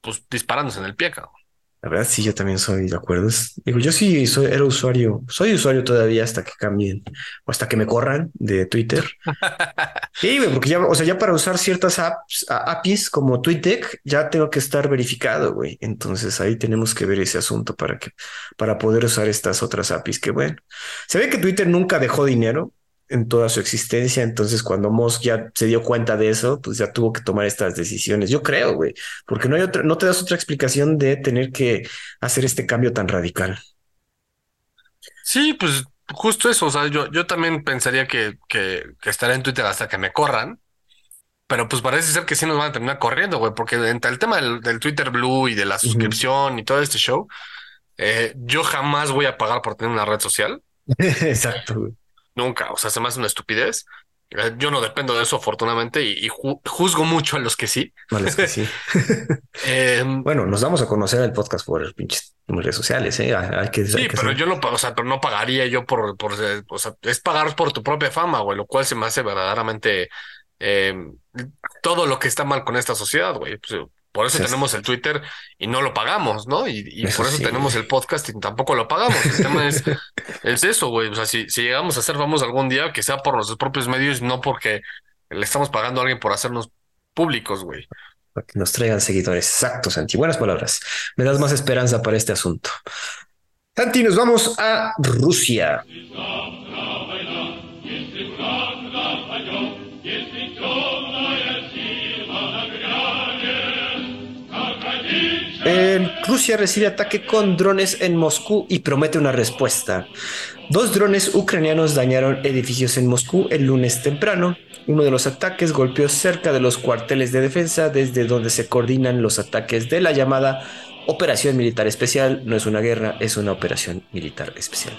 pues disparándose en el pie, cabrón. La verdad, sí, yo también soy de acuerdo. Digo, yo sí soy, era usuario, soy usuario todavía hasta que cambien o hasta que me corran de Twitter. Sí, porque ya, o sea, ya para usar ciertas apps, APIs como TweetDeck, ya tengo que estar verificado, güey. Entonces ahí tenemos que ver ese asunto para que, para poder usar estas otras APIs. Que bueno, se ve que Twitter nunca dejó dinero en toda su existencia. Entonces, cuando Musk ya se dio cuenta de eso, pues ya tuvo que tomar estas decisiones. Yo creo, güey, porque no hay otra, no te das otra explicación de tener que hacer este cambio tan radical. Sí, pues justo eso. O sea, yo, yo también pensaría que, que, que estaré en Twitter hasta que me corran. Pero pues parece ser que sí nos van a terminar corriendo, güey, porque entre el tema del, Twitter Blue y de la suscripción y todo este show, eh, yo jamás voy a pagar por tener una red social. Exacto, güey. Nunca, o sea, se me hace una estupidez. Eh, yo no dependo de eso, afortunadamente, y, juzgo mucho a los que sí. que sí. Em, bueno, nos damos a conocer el podcast por pinches redes sociales, ¿eh? Hay que, sí, pero yo no, o sea, pero no pagaría yo por, por, o sea, es pagar por tu propia fama, güey, lo cual se me hace verdaderamente em, todo lo que está mal con esta sociedad, güey. Pues, por eso tenemos el Twitter y no lo pagamos, ¿no? Y, por eso tenemos el podcast y tampoco lo pagamos. El tema es, es eso, güey. O sea, si, si llegamos a ser famosos algún día, que sea por nuestros propios medios, no porque le estamos pagando a alguien por hacernos públicos, güey. Para que nos traigan seguidores. Exacto, Santi. Buenas palabras. Me das más esperanza para este asunto. Santi, nos vamos a Rusia. Rusia recibe ataque con drones en Moscú y promete una respuesta. Dos drones ucranianos dañaron edificios en Moscú el lunes temprano. Uno de los ataques golpeó cerca de los cuarteles de defensa desde donde se coordinan los ataques de la llamada Operación Militar Especial. No es una guerra, es una operación militar especial.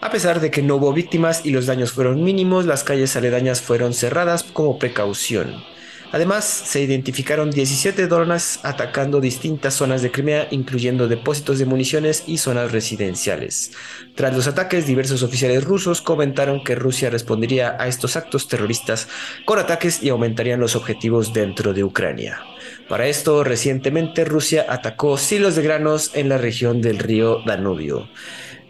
A pesar de que no hubo víctimas y los daños fueron mínimos, las calles aledañas fueron cerradas como precaución. Además, se identificaron 17 drones atacando distintas zonas de Crimea, incluyendo depósitos de municiones y zonas residenciales. Tras los ataques, diversos oficiales rusos comentaron que Rusia respondería a estos actos terroristas con ataques y aumentarían los objetivos dentro de Ucrania. Para esto, recientemente Rusia atacó silos de granos en la región del río Danubio.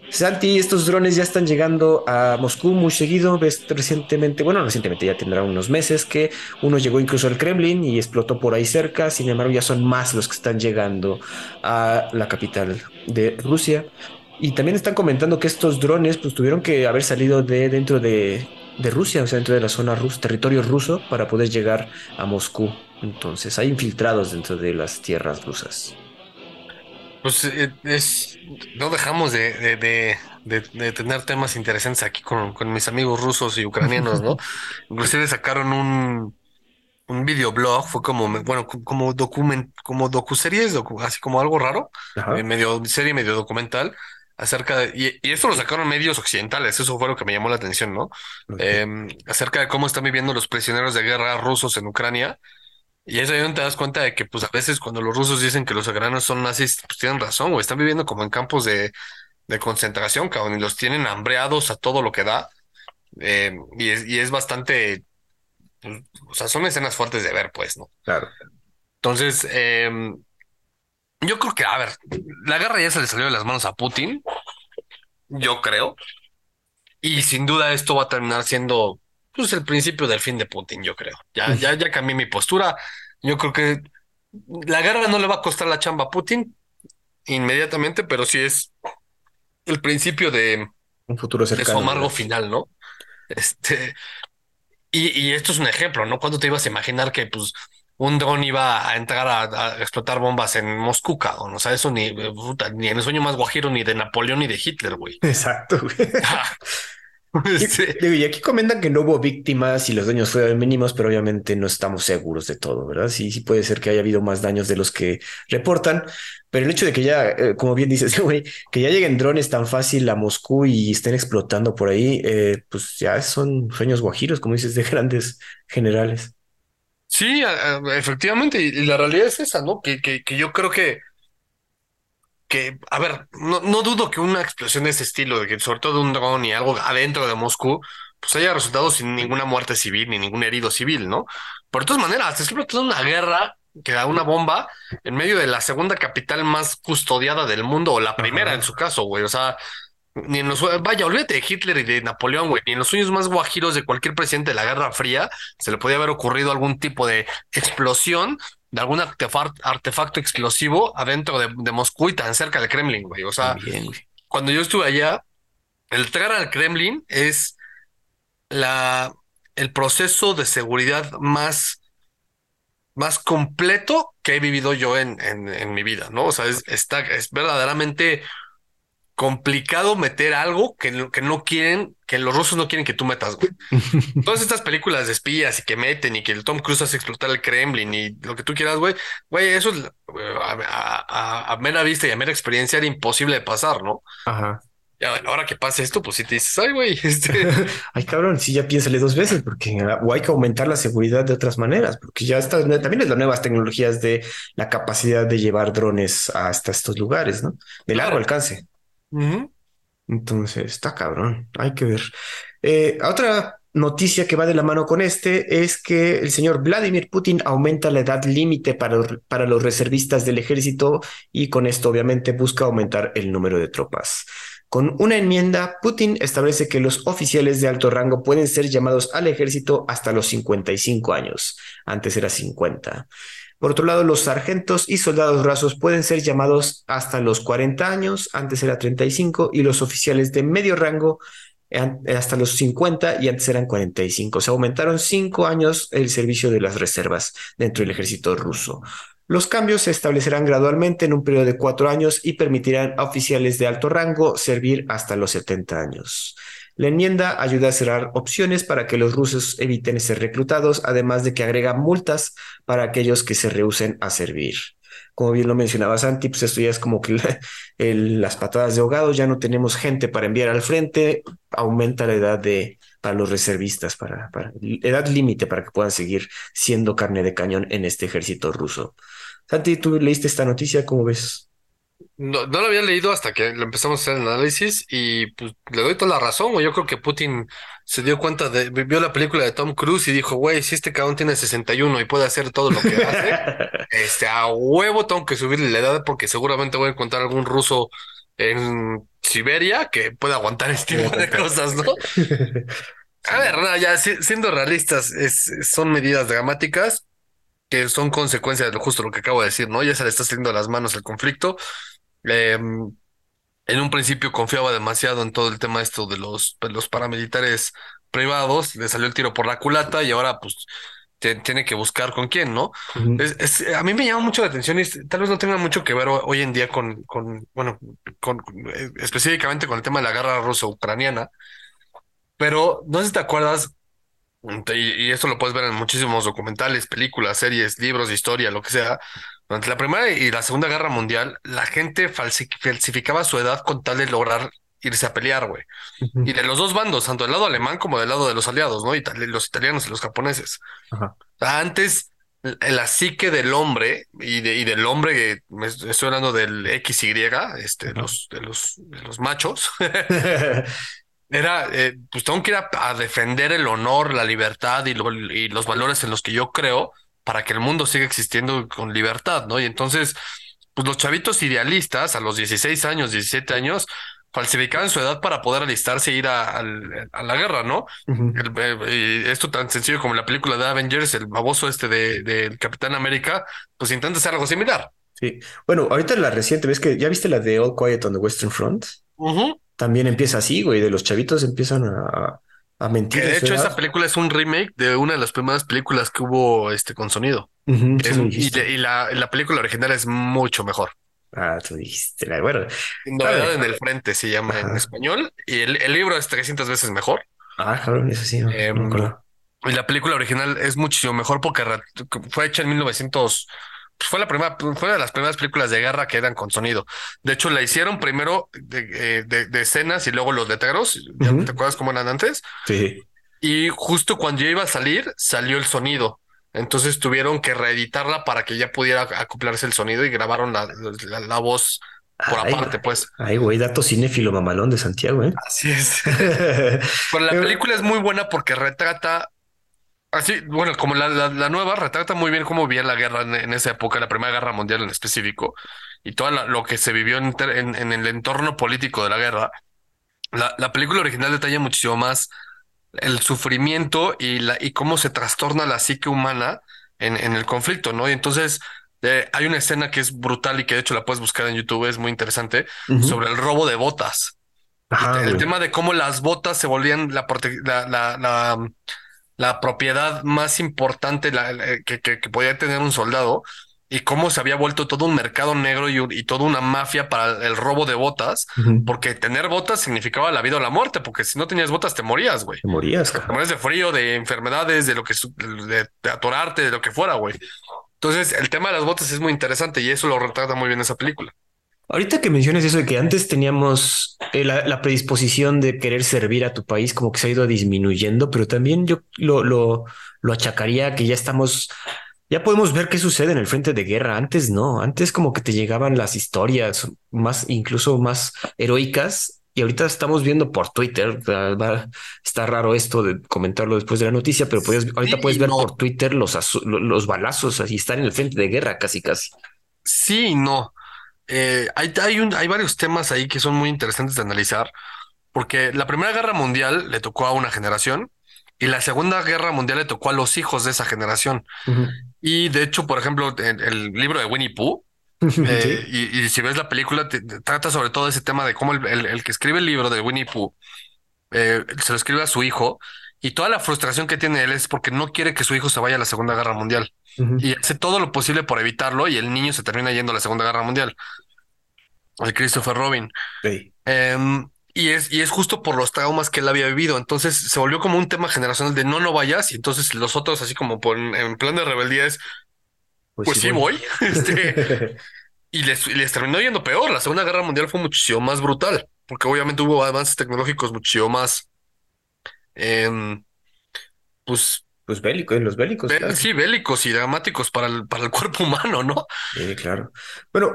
Santi, estos drones ya están llegando a Moscú muy seguido. Ves recientemente, bueno, recientemente ya tendrá unos meses que uno llegó incluso al Kremlin y explotó por ahí cerca. Sin embargo, ya son más los que están llegando a la capital de Rusia. Y también están comentando que estos drones pues tuvieron que haber salido de dentro de, de Rusia, o sea, dentro de la zona rusa, territorio ruso, para poder llegar a Moscú. Entonces, hay infiltrados dentro de las tierras rusas. Pues eh, es, no dejamos de, de, tener temas interesantes aquí con, mis amigos rusos y ucranianos, ¿no? Inclusive sacaron un, un videoblog, fue como, bueno, como document, como docuseries, así como algo raro, eh, medio serie, medio documental, acerca de, y, esto lo sacaron medios occidentales, eso fue lo que me llamó la atención, ¿no? Em, acerca de cómo están viviendo los prisioneros de guerra rusos en Ucrania y eso ahí donde te das cuenta de que, pues, a veces cuando los rusos dicen que los ucranianos son nazis, pues tienen razón, güey. Están viviendo como en campos de, de concentración, cabrón, y los tienen hambreados a todo lo que da. Eh, y, es, y es bastante. Pues, o sea, son escenas fuertes de ver, pues, ¿no? Claro. Entonces, eh, yo creo que, a ver, la guerra ya se le salió de las manos a Putin. Yo creo. Y sin duda esto va a terminar siendo pues el principio del fin de Putin, yo creo. Ya, ya, ya cambié mi postura. Yo creo que la guerra no le va a costar la chamba a Putin inmediatamente, pero sí es el principio de un futuro cercano. De su amargo final, ¿no? Este, y, esto es un ejemplo, ¿no? ¿Cuándo te ibas a imaginar que pues un dron iba a entrar a, explotar bombas en Moscú? O sea, eso ni, ni en el sueño más guajiro, ni de Napoleón, ni de Hitler, güey. Exacto, güey. Y, aquí comentan que no hubo víctimas y los daños fueron mínimos, pero obviamente no estamos seguros de todo, ¿verdad? Sí, sí puede ser que haya habido más daños de los que reportan, pero el hecho de que ya, eh, como bien dices, güey, que ya lleguen drones tan fácil a Moscú y estén explotando por ahí, eh, pues ya son sueños guajiros, como dices, de grandes generales. Sí, efectivamente, y la realidad es esa, ¿no? Que, que, que yo creo que que, a ver, no, no dudo que una explosión de ese estilo, de que sobre todo un dron y algo adentro de Moscú, pues haya resultado sin ninguna muerte civil ni ningún herido civil, ¿no? Por de todas maneras, es toda una guerra que da una bomba en medio de la segunda capital más custodiada del mundo, o la primera en su caso, güey. O sea, ni en los vaya, olvídate de Hitler y de Napoleón, güey, ni en los sueños más guajiros de cualquier presidente de la Guerra Fría se le podía haber ocurrido algún tipo de explosión de algún artefacto, explosivo adentro de, Moscú y tan cerca del Kremlin, güey. O sea, cuando yo estuve allá, el entrar al Kremlin es la, el proceso de seguridad más, más completo que he vivido yo en, en, mi vida, ¿no? O sea, es, está, es verdaderamente complicado meter algo que, que no quieren, que los rusos no quieren que tú metas, güey. Todas estas películas de espías y que meten y que el Tom Cruise hace explotar el Kremlin y lo que tú quieras, güey, güey, eso es, a, a, mera vista y a mera experiencia era imposible de pasar, ¿no? Ajá. Ya, ahora que pase esto, pues si te dices, ay, güey, este... ay, cabrón, sí, ya piénsale dos veces, porque o hay que aumentar la seguridad de otras maneras, porque ya está, también es las nuevas tecnologías de la capacidad de llevar drones hasta estos lugares, ¿no? De largo alcance. Entonces, está cabrón, hay que ver. Eh, otra noticia que va de la mano con este es que el señor Vladimir Putin aumenta la edad límite para, para los reservistas del ejército y con esto obviamente busca aumentar el número de tropas. Con una enmienda, Putin establece que los oficiales de alto rango pueden ser llamados al ejército hasta los 55 años. Antes era 50. Por otro lado, los sargentos y soldados rasos pueden ser llamados hasta los 40 años, antes era 35, y los oficiales de medio rango hasta los 50 y antes eran 45. Se aumentaron 5 años el servicio de las reservas dentro del ejército ruso. Los cambios se establecerán gradualmente en un periodo de 4 años y permitirán a oficiales de alto rango servir hasta los 70 años. La enmienda ayuda a cerrar opciones para que los rusos eviten ser reclutados, además de que agrega multas para aquellos que se rehúsen a servir. Como bien lo mencionaba Santi, pues esto ya es como que las patadas de ahogado, ya no tenemos gente para enviar al frente, aumenta la edad de para los reservistas, para, para edad límite para que puedan seguir siendo carne de cañón en este ejército ruso. Santi, tú leíste esta noticia, ¿cómo ves? No, no lo había leído hasta que lo empezamos a hacer el análisis y pues le doy toda la razón, güey. Yo creo que Putin se dio cuenta de, vio la película de Tom Cruise y dijo, güey, si este cabrón tiene 61 y puede hacer todo lo que hace, este, a huevo tengo que subirle la edad porque seguramente voy a encontrar algún ruso en Siberia que pueda aguantar este tipo de cosas, ¿no? A ver, nada, ya siendo realistas, es, son medidas dramáticas que son consecuencias de justo lo que acabo de decir, ¿no? Ya se le está saliendo las manos el conflicto. Em, en un principio confiaba demasiado en todo el tema esto de los, los paramilitares privados, le salió el tiro por la culata y ahora pues tiene que buscar con quién, ¿no? es, a mí me llama mucho la atención y tal vez no tenga mucho que ver hoy en día con, con bueno, con, eh, específicamente con el tema de la guerra ruso-ucraniana, pero no sé si te acuerdas y, esto lo puedes ver en muchísimos documentales, películas, series, libros historia, lo que sea. Durante la Primera y la Segunda Guerra Mundial, la gente falsificaba su edad con tal de lograr irse a pelear, güey. Y de los dos bandos, tanto del lado alemán como del lado de los aliados, ¿no? Los italianos y los japoneses. Antes, la psique del hombre y, de, y del hombre, estoy hablando del XY, este, los, de, los, de los machos, Era, eh, pues tengo que ir a, defender el honor, la libertad y, y, los valores en los que yo creo para que el mundo siga existiendo con libertad, ¿no? Y entonces, pues los chavitos idealistas a los 16 años, 17 años, falsificaban su edad para poder alistarse e ir a, la guerra, ¿no? Eh, esto tan sencillo como la película de Avengers, el baboso este de, de Capitán América, pues intenta hacer algo similar. Sí. Bueno, ahorita la reciente, ¿ves que ya viste la de All Quiet on the Western Front? también empieza así, güey, de los chavitos empiezan a, a mentir. de hecho, esa película es un remake de una de las primeras películas que hubo este con sonido. y, la, película original es mucho mejor. Ah, tú dijiste. la- Bueno, Novedad en el frente se llama en español. Y el, el libro es 300 veces mejor. ah, cabrón, eso sí, no, no Em, me acuerdo. Y la película original es muchísimo mejor porque fue hecha en 1900. Pues fue la primera, fue de las primeras películas de guerra que eran con sonido. De hecho, la hicieron primero de, eh, de- de escenas y luego los letreros. ¿Ya. ¿Te acuerdas cómo eran antes? Sí. Y justo cuando ya iba a salir, salió el sonido. Entonces tuvieron que reeditarla para que ya pudiera acoplarse el sonido y grabaron la, la, la voz por Ay, aparte, pues. Ay, güey, dato cinéfilo mamalón de Santiago, ¿eh? Así es. Pero la película es muy buena porque retrata, así, bueno, como la, la, la nueva, retrata muy bien cómo vivía la guerra en, en esa época, la Primera Guerra Mundial en específico, y todo lo que se vivió en, en, en el entorno político de la guerra. La, la película original detalla muchísimo más el sufrimiento y, la, y cómo se trastorna la psique humana en, en el conflicto, ¿no? Y entonces eh, hay una escena que es brutal y que de hecho la puedes buscar en YouTube, es muy interesante, sobre el robo de botas Ajá, el tema de cómo las botas se volvían la, la, la, la, propiedad más importante la- la- que, que, que podía tener un soldado y cómo se había vuelto todo un mercado negro y, un- y toda una mafia para el robo de botas, porque tener botas significaba la vida o la muerte, porque si no tenías botas te morías, güey. Te morías, Te morías de frío, de enfermedades, de lo que de, de atorarte, de lo que fuera, güey. Entonces, el tema de las botas es muy interesante y eso lo retrata muy bien esa película. Ahorita que mencionas eso de que antes teníamos eh, la, la predisposición de querer servir a tu país, como que se ha ido disminuyendo, pero también yo lo, lo, lo achacaría a que ya estamos, ya podemos ver qué sucede en el frente de guerra. Antes no, antes como que te llegaban las historias más, incluso más heroicas. Y ahorita estamos viendo por Twitter, está raro esto de comentarlo después de la noticia, pero puedes, ahorita Sí puedes y ver no. por Twitter los, los balazos así, están en el frente de guerra casi, casi. Sí y no. Eh, hay, hay, un, hay varios temas ahí que son muy interesantes de analizar, porque la Primera Guerra Mundial le tocó a una generación y la Segunda Guerra Mundial le tocó a los hijos de esa generación. Y de hecho, por ejemplo, en el libro de Winnie Pooh, Sí. eh, y, y si ves la película, te- te trata sobre todo ese tema de cómo el, el- el que escribe el libro de Winnie Pooh eh, se lo escribe a su hijo y toda la frustración que tiene él es porque no quiere que su hijo se vaya a la Segunda Guerra Mundial Y hace todo lo posible por evitarlo y el niño se termina yendo a la Segunda Guerra Mundial. El Christopher Robin. Sí. Em, y es, y es justo por los traumas que él había vivido. Entonces se volvió como un tema generacional de no, no vayas. Y entonces los otros, así como por, en plan de rebeldía, es pues, sí voy. Este, y les, les terminó yendo peor. La Segunda Guerra Mundial fue muchísimo más brutal, porque obviamente hubo avances tecnológicos muchísimo más, em, pues Pues bélicos, los bélicos, bé- claro. sí, bélicos y dramáticos para el, para el cuerpo humano, ¿no? Sí, claro. Bueno,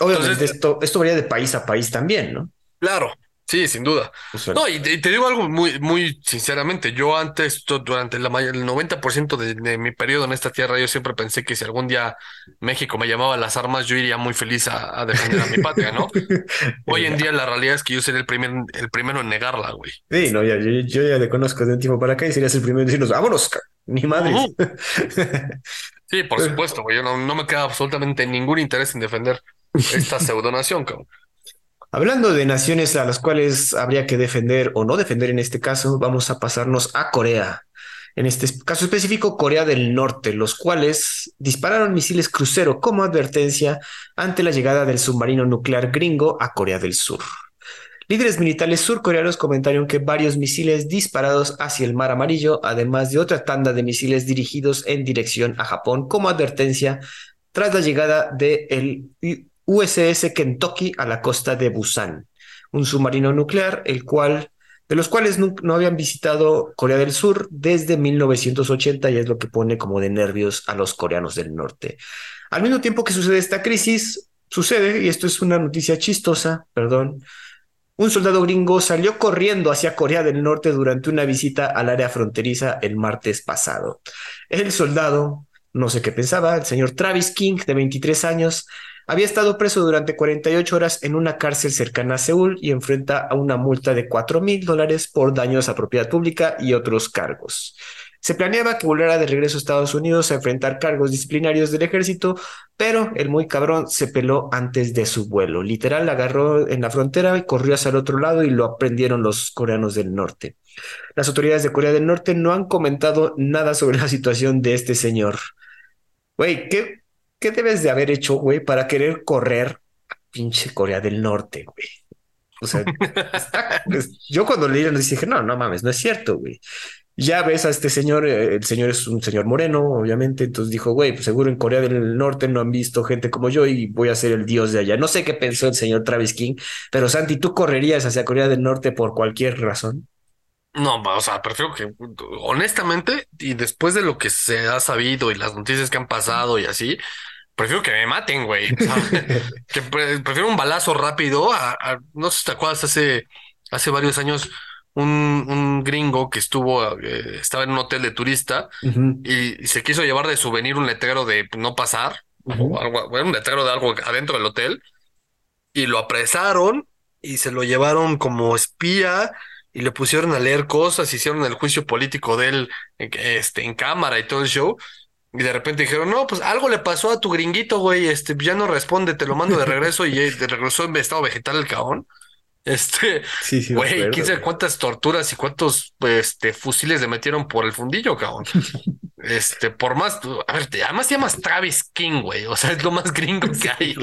obviamente Entonces- esto, esto varía de país a país también, ¿no? Claro, sí, sin duda. O sea, No, y te, y te digo algo muy, muy sinceramente. Yo antes, durante la, el 90% de, de mi periodo en esta tierra, yo siempre pensé que si algún día México me llamaba a las armas, yo iría muy feliz a, a defender a mi patria, ¿no? Hoy en día la realidad es que yo seré el primer, el primero en negarla, güey. Sí, no, ya, yo, yo ya le conozco de un tiempo para acá y serías el primero en decirnos, vámonos, ni madres. Ujú. Sí, por supuesto, güey. Yo no, no me queda absolutamente ningún interés en defender esta pseudonación, cabrón. Hablando de naciones a las cuales habría que defender o no defender en este caso, vamos a pasarnos a Corea. En este caso específico, Corea del Norte, los cuales dispararon misiles crucero como advertencia ante la llegada del submarino nuclear gringo a Corea del Sur. Líderes militares surcoreanos comentaron que varios misiles disparados hacia el Mar Amarillo, además de otra tanda de misiles dirigidos en dirección a Japón como advertencia tras la llegada del USS Kentucky a la costa de Busan, un submarino nuclear, el cual, de los cuales no, habían visitado Corea del Sur desde 1980 y es lo que pone como de nervios a los coreanos del norte. Al mismo tiempo que sucede esta crisis, sucede, y esto es una noticia chistosa, perdón, un soldado gringo salió corriendo hacia Corea del Norte durante una visita al área fronteriza el martes pasado. El soldado, no sé qué pensaba, el señor Travis King, de 23 años, había estado preso durante 48 horas en una cárcel cercana a Seúl y enfrenta a una multa de 4 mil dólares por daños a propiedad pública y otros cargos. Se planeaba que volviera de regreso a Estados Unidos a enfrentar cargos disciplinarios del ejército, pero el muy cabrón se peló antes de su vuelo. Literal, agarró en la frontera y corrió hacia el otro lado y lo aprendieron los coreanos del norte. Las autoridades de Corea del Norte no han comentado nada sobre la situación de este señor. Güey, ¿qué, ¿qué debes de haber hecho, güey, para querer correr pinche Corea del Norte, güey. O sea, pues, yo cuando leí dije, no, no mames, no es cierto, güey. Ya ves a este señor, eh, el señor es un señor moreno, obviamente, entonces dijo, güey, pues seguro en Corea del Norte no han visto gente como yo y voy a ser el dios de allá. No sé qué pensó el señor Travis King, pero Santi, ¿tú correrías hacia Corea del Norte por cualquier razón? No, o sea, prefiero que, honestamente, y después de lo que se ha sabido y las noticias que han pasado y así, prefiero que me maten, güey. que prefiero un balazo rápido a, no sé si te acuerdas, hace, hace varios años, un, un gringo que estuvo, eh, estaba en un hotel de turista y, se quiso llevar de souvenir un letrero de no pasar, o algo, un letrero de algo adentro del hotel, y lo apresaron y se lo llevaron como espía y le pusieron a leer cosas, hicieron el juicio político de él este, en cámara y todo el show. Y de repente dijeron, no, pues algo le pasó a tu gringuito, güey, este, ya no responde, te lo mando de regreso y de regresó en estado vegetal el cabrón. Este, sí, sí, güey, quién sabe cuántas torturas y cuántos este, fusiles le metieron por el fundillo, cabrón. Este, por más, a ver, además te llamas Travis King, güey, o sea, es lo más gringo que hay.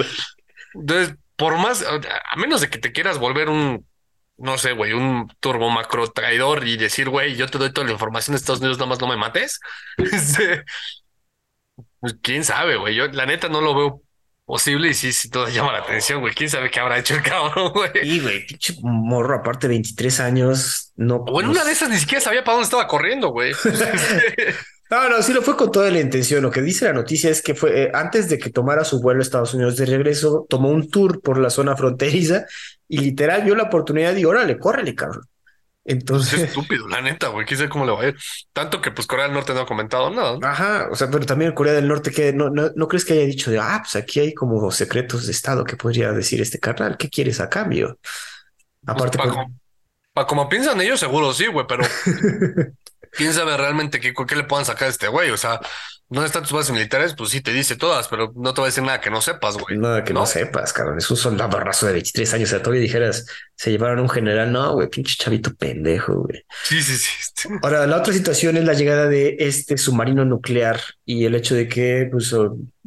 Entonces, por más, a menos de que te quieras volver un no sé, güey, un turbo macro traidor y decir, güey, yo te doy toda la información de Estados Unidos, nada más no me mates. Este, pues quién sabe, güey. Yo la neta no lo veo posible y sí, sí, todo llama la atención, güey. ¿Quién sabe qué habrá hecho el cabrón, güey? Sí, güey, pinche morro, aparte de 23 años, no. O en una de esas ni siquiera sabía para dónde estaba corriendo, güey. No, no, sí lo fue con toda la intención. Lo que dice la noticia es que fue eh, antes de que tomara su vuelo a Estados Unidos de regreso, tomó un tour por la zona fronteriza y literal vio la oportunidad y órale, córrele, cabrón. Entonces. Es estúpido, la neta, güey. Quién cómo le va a ir. Tanto que, pues, Corea del Norte no ha comentado nada. Ajá. O sea, pero también Corea del Norte, que no, no, no crees que haya dicho de, ah, pues aquí hay como secretos de Estado que podría decir este carnal. ¿Qué quieres a cambio? Pues, Aparte. para como piensan ellos, seguro sí, güey, pero quién sabe realmente qué, qué le puedan sacar a este güey. O sea, ¿dónde están tus bases militares? Pues sí, te dice todas, pero no te va a decir nada que no sepas, güey. Nada que no, sepas, cabrón. Es un soldado raso de 23 años. O sea, todavía dijeras, se llevaron un general. No, güey, pinche chavito pendejo, güey. Sí, sí, sí. Ahora, la otra situación es la llegada de este submarino nuclear y el hecho de que pues,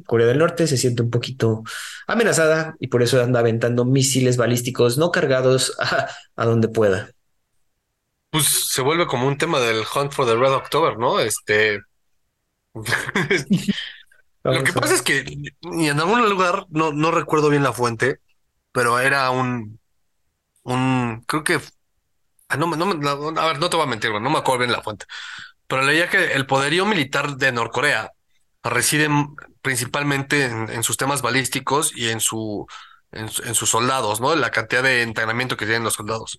Corea del Norte se siente un poquito amenazada y por eso anda aventando misiles balísticos no cargados a, a donde pueda pues se vuelve como un tema del Hunt for the Red October, ¿no? Este. Lo que pasa es que en algún lugar, no, no recuerdo bien la fuente, pero era un. un creo que. Ah, no, no, a ver, no te voy a mentir, no me acuerdo bien la fuente. Pero leía que el poderío militar de Norcorea reside principalmente en, sus temas balísticos y en su en, en, sus soldados, ¿no? La cantidad de entrenamiento que tienen los soldados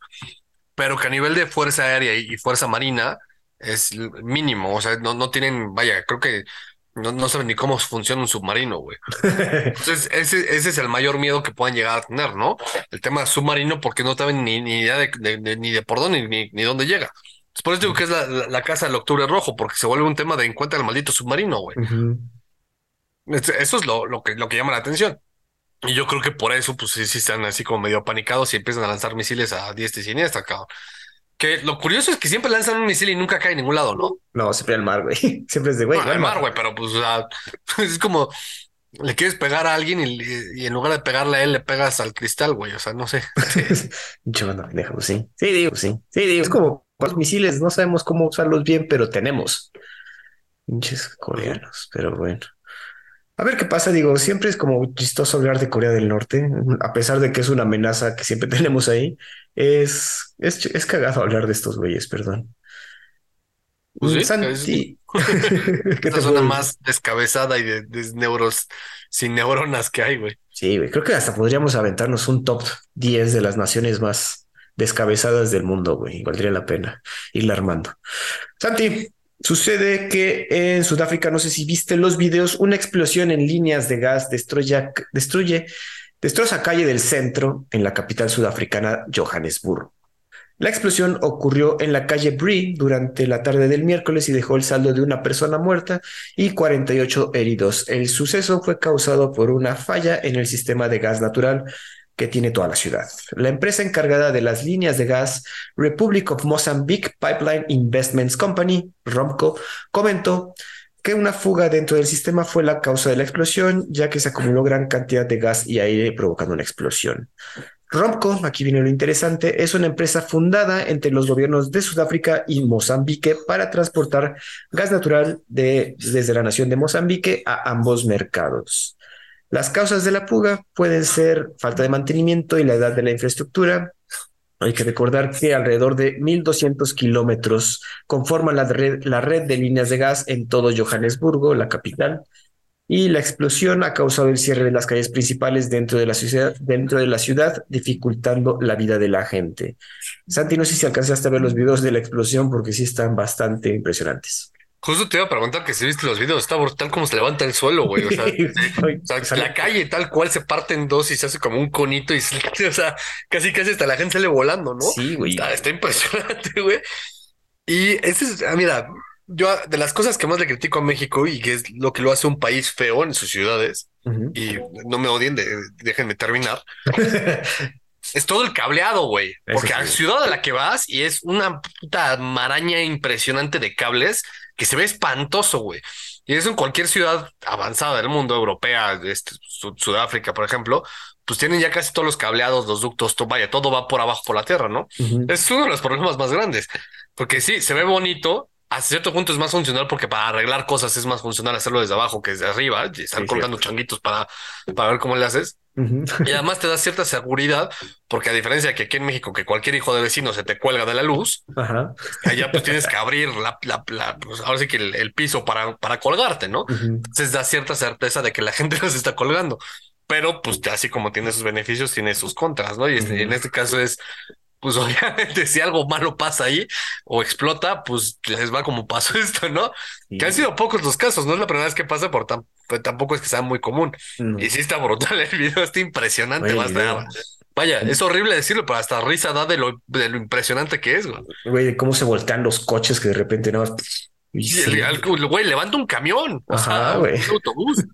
pero que a nivel de fuerza aérea y, fuerza marina es mínimo, o sea, no, no tienen, vaya, creo que no, no saben ni cómo funciona un submarino, güey. Entonces, ese, ese es el mayor miedo que puedan llegar a tener, ¿no? El tema submarino, porque no saben ni, ni idea de, ni de por dónde ni, ni dónde llega. por eso digo que es la, casa del octubre rojo, porque se vuelve un tema de encuentra el maldito submarino, güey. Eso es lo, lo, que, lo que llama la atención. Y yo creo que por eso, pues sí, sí están así como medio panicados y empiezan a lanzar misiles a diestra y siniestra, cabrón. Que lo curioso es que siempre lanzan un misil y nunca cae en ningún lado, ¿no? No, siempre al mar, güey. Siempre es de güey. al mar, güey, pero pues o sea, es como le quieres pegar a alguien y, en lugar de pegarle a él, le pegas al cristal, güey. O sea, no sé. Yo no, sí. Sí, digo, sí. Sí, digo, es como los misiles, no sabemos cómo usarlos bien, pero tenemos. Pinches coreanos, pero bueno. A ver qué pasa, digo, siempre es como chistoso hablar de Corea del Norte, a pesar de que es una amenaza que siempre tenemos ahí, es, es, es cagado hablar de estos güeyes, perdón. Pues sí, Santi. Es... la zona más descabezada y de, neuros sin neuronas que hay, güey. Sí, güey. Creo que hasta podríamos aventarnos un top 10 de las naciones más descabezadas del mundo, güey. Valdría la pena irla armando. Santi, Sucede que en Sudáfrica, no sé si viste los videos, una explosión en líneas de gas destruye, destruye, destroza calle del centro en la capital sudafricana, Johannesburg. La explosión ocurrió en la calle Bree durante la tarde del miércoles y dejó el saldo de una persona muerta y 48 heridos. El suceso fue causado por una falla en el sistema de gas natural que tiene toda la ciudad. La empresa encargada de las líneas de gas Republic of Mozambique Pipeline Investments Company, ROMCO, comentó que una fuga dentro del sistema fue la causa de la explosión, ya que se acumuló gran cantidad de gas y aire provocando una explosión. Romco, aquí viene lo interesante, es una empresa fundada entre los gobiernos de Sudáfrica y Mozambique para transportar gas natural de, desde la nación de Mozambique a ambos mercados. Las causas de la fuga pueden ser falta de mantenimiento y la edad de la infraestructura. Hay que recordar que alrededor de 1.200 kilómetros conforman la red, la red de líneas de gas en todo Johannesburgo, la capital, y la explosión ha causado el cierre de las calles principales dentro de la ciudad, dentro de la ciudad dificultando la vida de la gente. Santi, no sé si alcanzaste a ver los videos de la explosión porque sí están bastante impresionantes. Justo te iba a preguntar que si viste los videos, está brutal como se levanta el suelo, güey. O sea, la calle tal cual se parte en dos y se hace como un conito y se, o sea, casi casi hasta la gente sale volando, ¿no? Sí, güey. Está, está impresionante, güey. Y ese es, ah, mira, yo de las cosas que más le critico a México y que es lo que lo hace un país feo en sus ciudades, y no me odien, déjenme terminar, es todo el cableado, güey. Porque a la ciudad a la que vas y es una puta maraña impresionante de cables que se ve espantoso, güey. Y eso en cualquier ciudad avanzada del mundo, europea, este, Sudáfrica, por ejemplo, pues tienen ya casi todos los cableados, los ductos, todo, vaya, todo va por abajo por la tierra, ¿no? Es uno de los problemas más grandes, porque sí, se ve bonito, a cierto punto es más funcional porque para arreglar cosas es más funcional hacerlo desde abajo que desde arriba, y estar colgando changuitos para, para ver cómo le haces. Y además te da cierta seguridad, porque a diferencia de que aquí en México, que cualquier hijo de vecino se te cuelga de la luz, allá pues tienes que abrir la, la, pues ahora sí que el, piso para, para colgarte, ¿no? Entonces da cierta certeza de que la gente no se está colgando. Pero pues así como tiene sus beneficios, tiene sus contras, ¿no? Y este, en este caso es pues obviamente si algo malo pasa ahí o explota, pues les va como pasó esto, ¿no? Que han sido pocos los casos, no es la primera vez que pasa, por pues, tampoco es que sea muy común. Y sí está brutal el video, está impresionante. Vaya, es horrible decirlo, pero hasta risa da de lo, de lo impresionante que es, güey. Güey, cómo se voltean los coches que de repente no... Güey, levanta un camión, o sea, un autobús.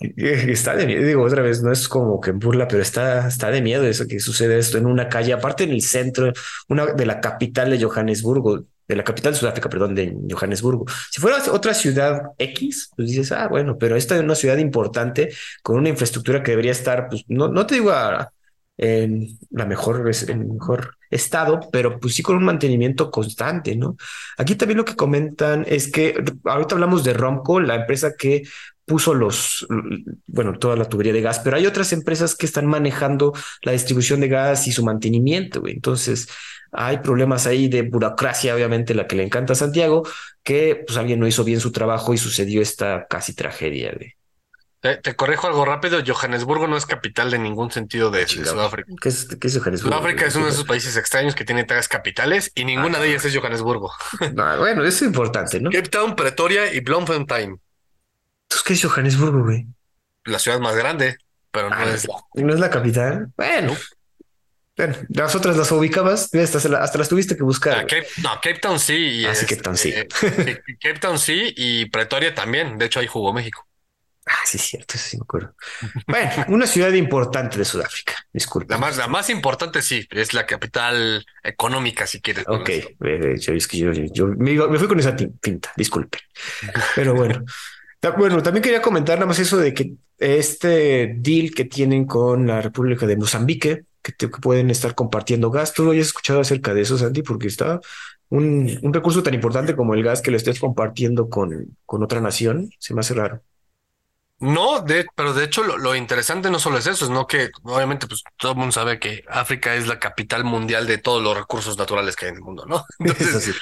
Está de miedo, digo otra vez, no es como que burla, pero está, está de miedo eso que sucede esto en una calle, aparte en el centro, una de la capital de Johannesburgo, de la capital de Sudáfrica, perdón, de Johannesburgo. Si fuera otra ciudad X, pues dices, ah, bueno, pero esta es una ciudad importante con una infraestructura que debería estar, pues no, no te digo en la mejor, en el mejor estado, pero pues sí con un mantenimiento constante, ¿no? Aquí también lo que comentan es que ahorita hablamos de Romco, la empresa que puso los, bueno, toda la tubería de gas, pero hay otras empresas que están manejando la distribución de gas y su mantenimiento, güey. Entonces, hay problemas ahí de burocracia, obviamente, la que le encanta a Santiago, que pues alguien no hizo bien su trabajo y sucedió esta casi tragedia, güey. Te, corrijo algo rápido, Johannesburgo no es capital de ningún sentido de, Sudáfrica. ¿Qué es, qué es Johannesburgo? Sudáfrica es uno de esos países extraños que tiene tres capitales y ninguna de ellas es Johannesburgo. bueno, eso es importante, ¿no? Cape Town, Pretoria y Bloemfontein. ¿Entonces qué es Johannesburgo, güey? La ciudad más grande, pero no ah, es la... ¿No es la capital? Bueno. Bueno, las otras las ubicabas, hasta, las tuviste que buscar. Ah, no, Cape Town sí. ah, sí, Cape Town sí. Eh, Cape Town sí y Pretoria también. De hecho, ahí jugó México. Ah, sí, es cierto, eso sí me acuerdo. bueno, una ciudad importante de Sudáfrica, disculpa. La más, la más importante sí, es la capital económica, si quieres. Ok, eh, yo, es que yo, me, me, fui con esa pinta, disculpe. Pero bueno, bueno, también quería comentar nada más eso de que este deal que tienen con la República de Mozambique, que, pueden estar compartiendo gas. ¿Tú lo hayas escuchado acerca de eso, Santi? Porque está un, un recurso tan importante como el gas que lo estés compartiendo con, con otra nación. Se me hace raro. No, de, pero de hecho lo, interesante no solo es eso, sino que obviamente pues todo el mundo sabe que África es la capital mundial de todos los recursos naturales que hay en el mundo, ¿no? Entonces,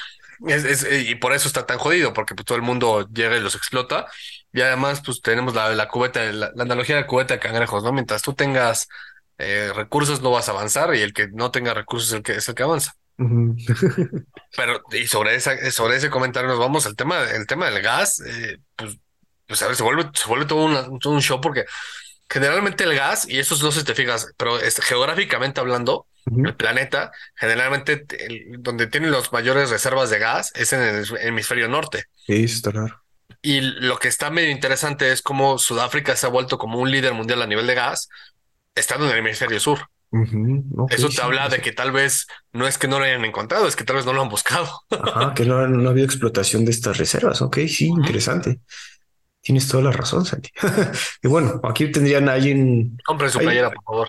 es, y por eso está tan jodido, porque pues, todo el mundo llega y los explota. Y además, pues tenemos la, la cubeta, la, analogía de la cubeta de cangrejos, ¿no? Mientras tú tengas eh, recursos, no vas a avanzar, y el que no tenga recursos es el que, es el que avanza. Pero, y sobre esa, sobre ese comentario nos vamos, el tema, el tema del gas, eh, pues, pues a ver, se vuelve, se vuelve todo, un show porque generalmente el gas, y eso no sé si te fijas, pero es, geográficamente hablando, el planeta, generalmente donde tienen las mayores reservas de gas es en el hemisferio norte. Sí, está claro. Y lo que está medio interesante es cómo Sudáfrica se ha vuelto como un líder mundial a nivel de gas, estando en el hemisferio sur. Eso te habla de que tal vez no es que no lo hayan encontrado, es que tal vez no lo han buscado. Ajá, que no, no ha habido explotación de estas reservas. Ok, sí, interesante. Tienes toda la razón, Santi. y bueno, aquí tendrían hay un. Compren su playera, por favor.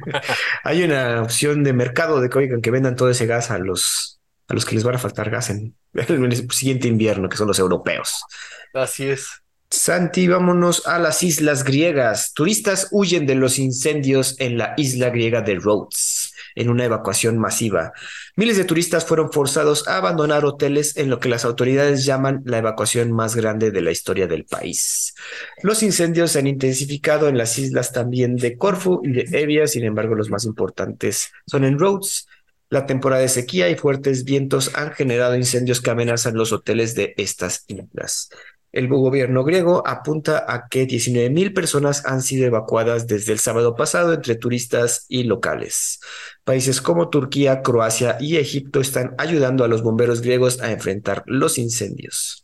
hay una opción de mercado de que oigan que vendan todo ese gas a los a los que les van a faltar gas en el siguiente invierno, que son los europeos. Así es. Santi, vámonos a las islas griegas. Turistas huyen de los incendios en la isla griega de Rhodes en una evacuación masiva. Miles de turistas fueron forzados a abandonar hoteles en lo que las autoridades llaman la evacuación más grande de la historia del país. Los incendios se han intensificado en las islas también de Corfu y de Evia, sin embargo los más importantes son en Rhodes. La temporada de sequía y fuertes vientos han generado incendios que amenazan los hoteles de estas islas. El gobierno griego apunta a que 19.000 personas han sido evacuadas desde el sábado pasado entre turistas y locales. Países como Turquía, Croacia y Egipto están ayudando a los bomberos griegos a enfrentar los incendios.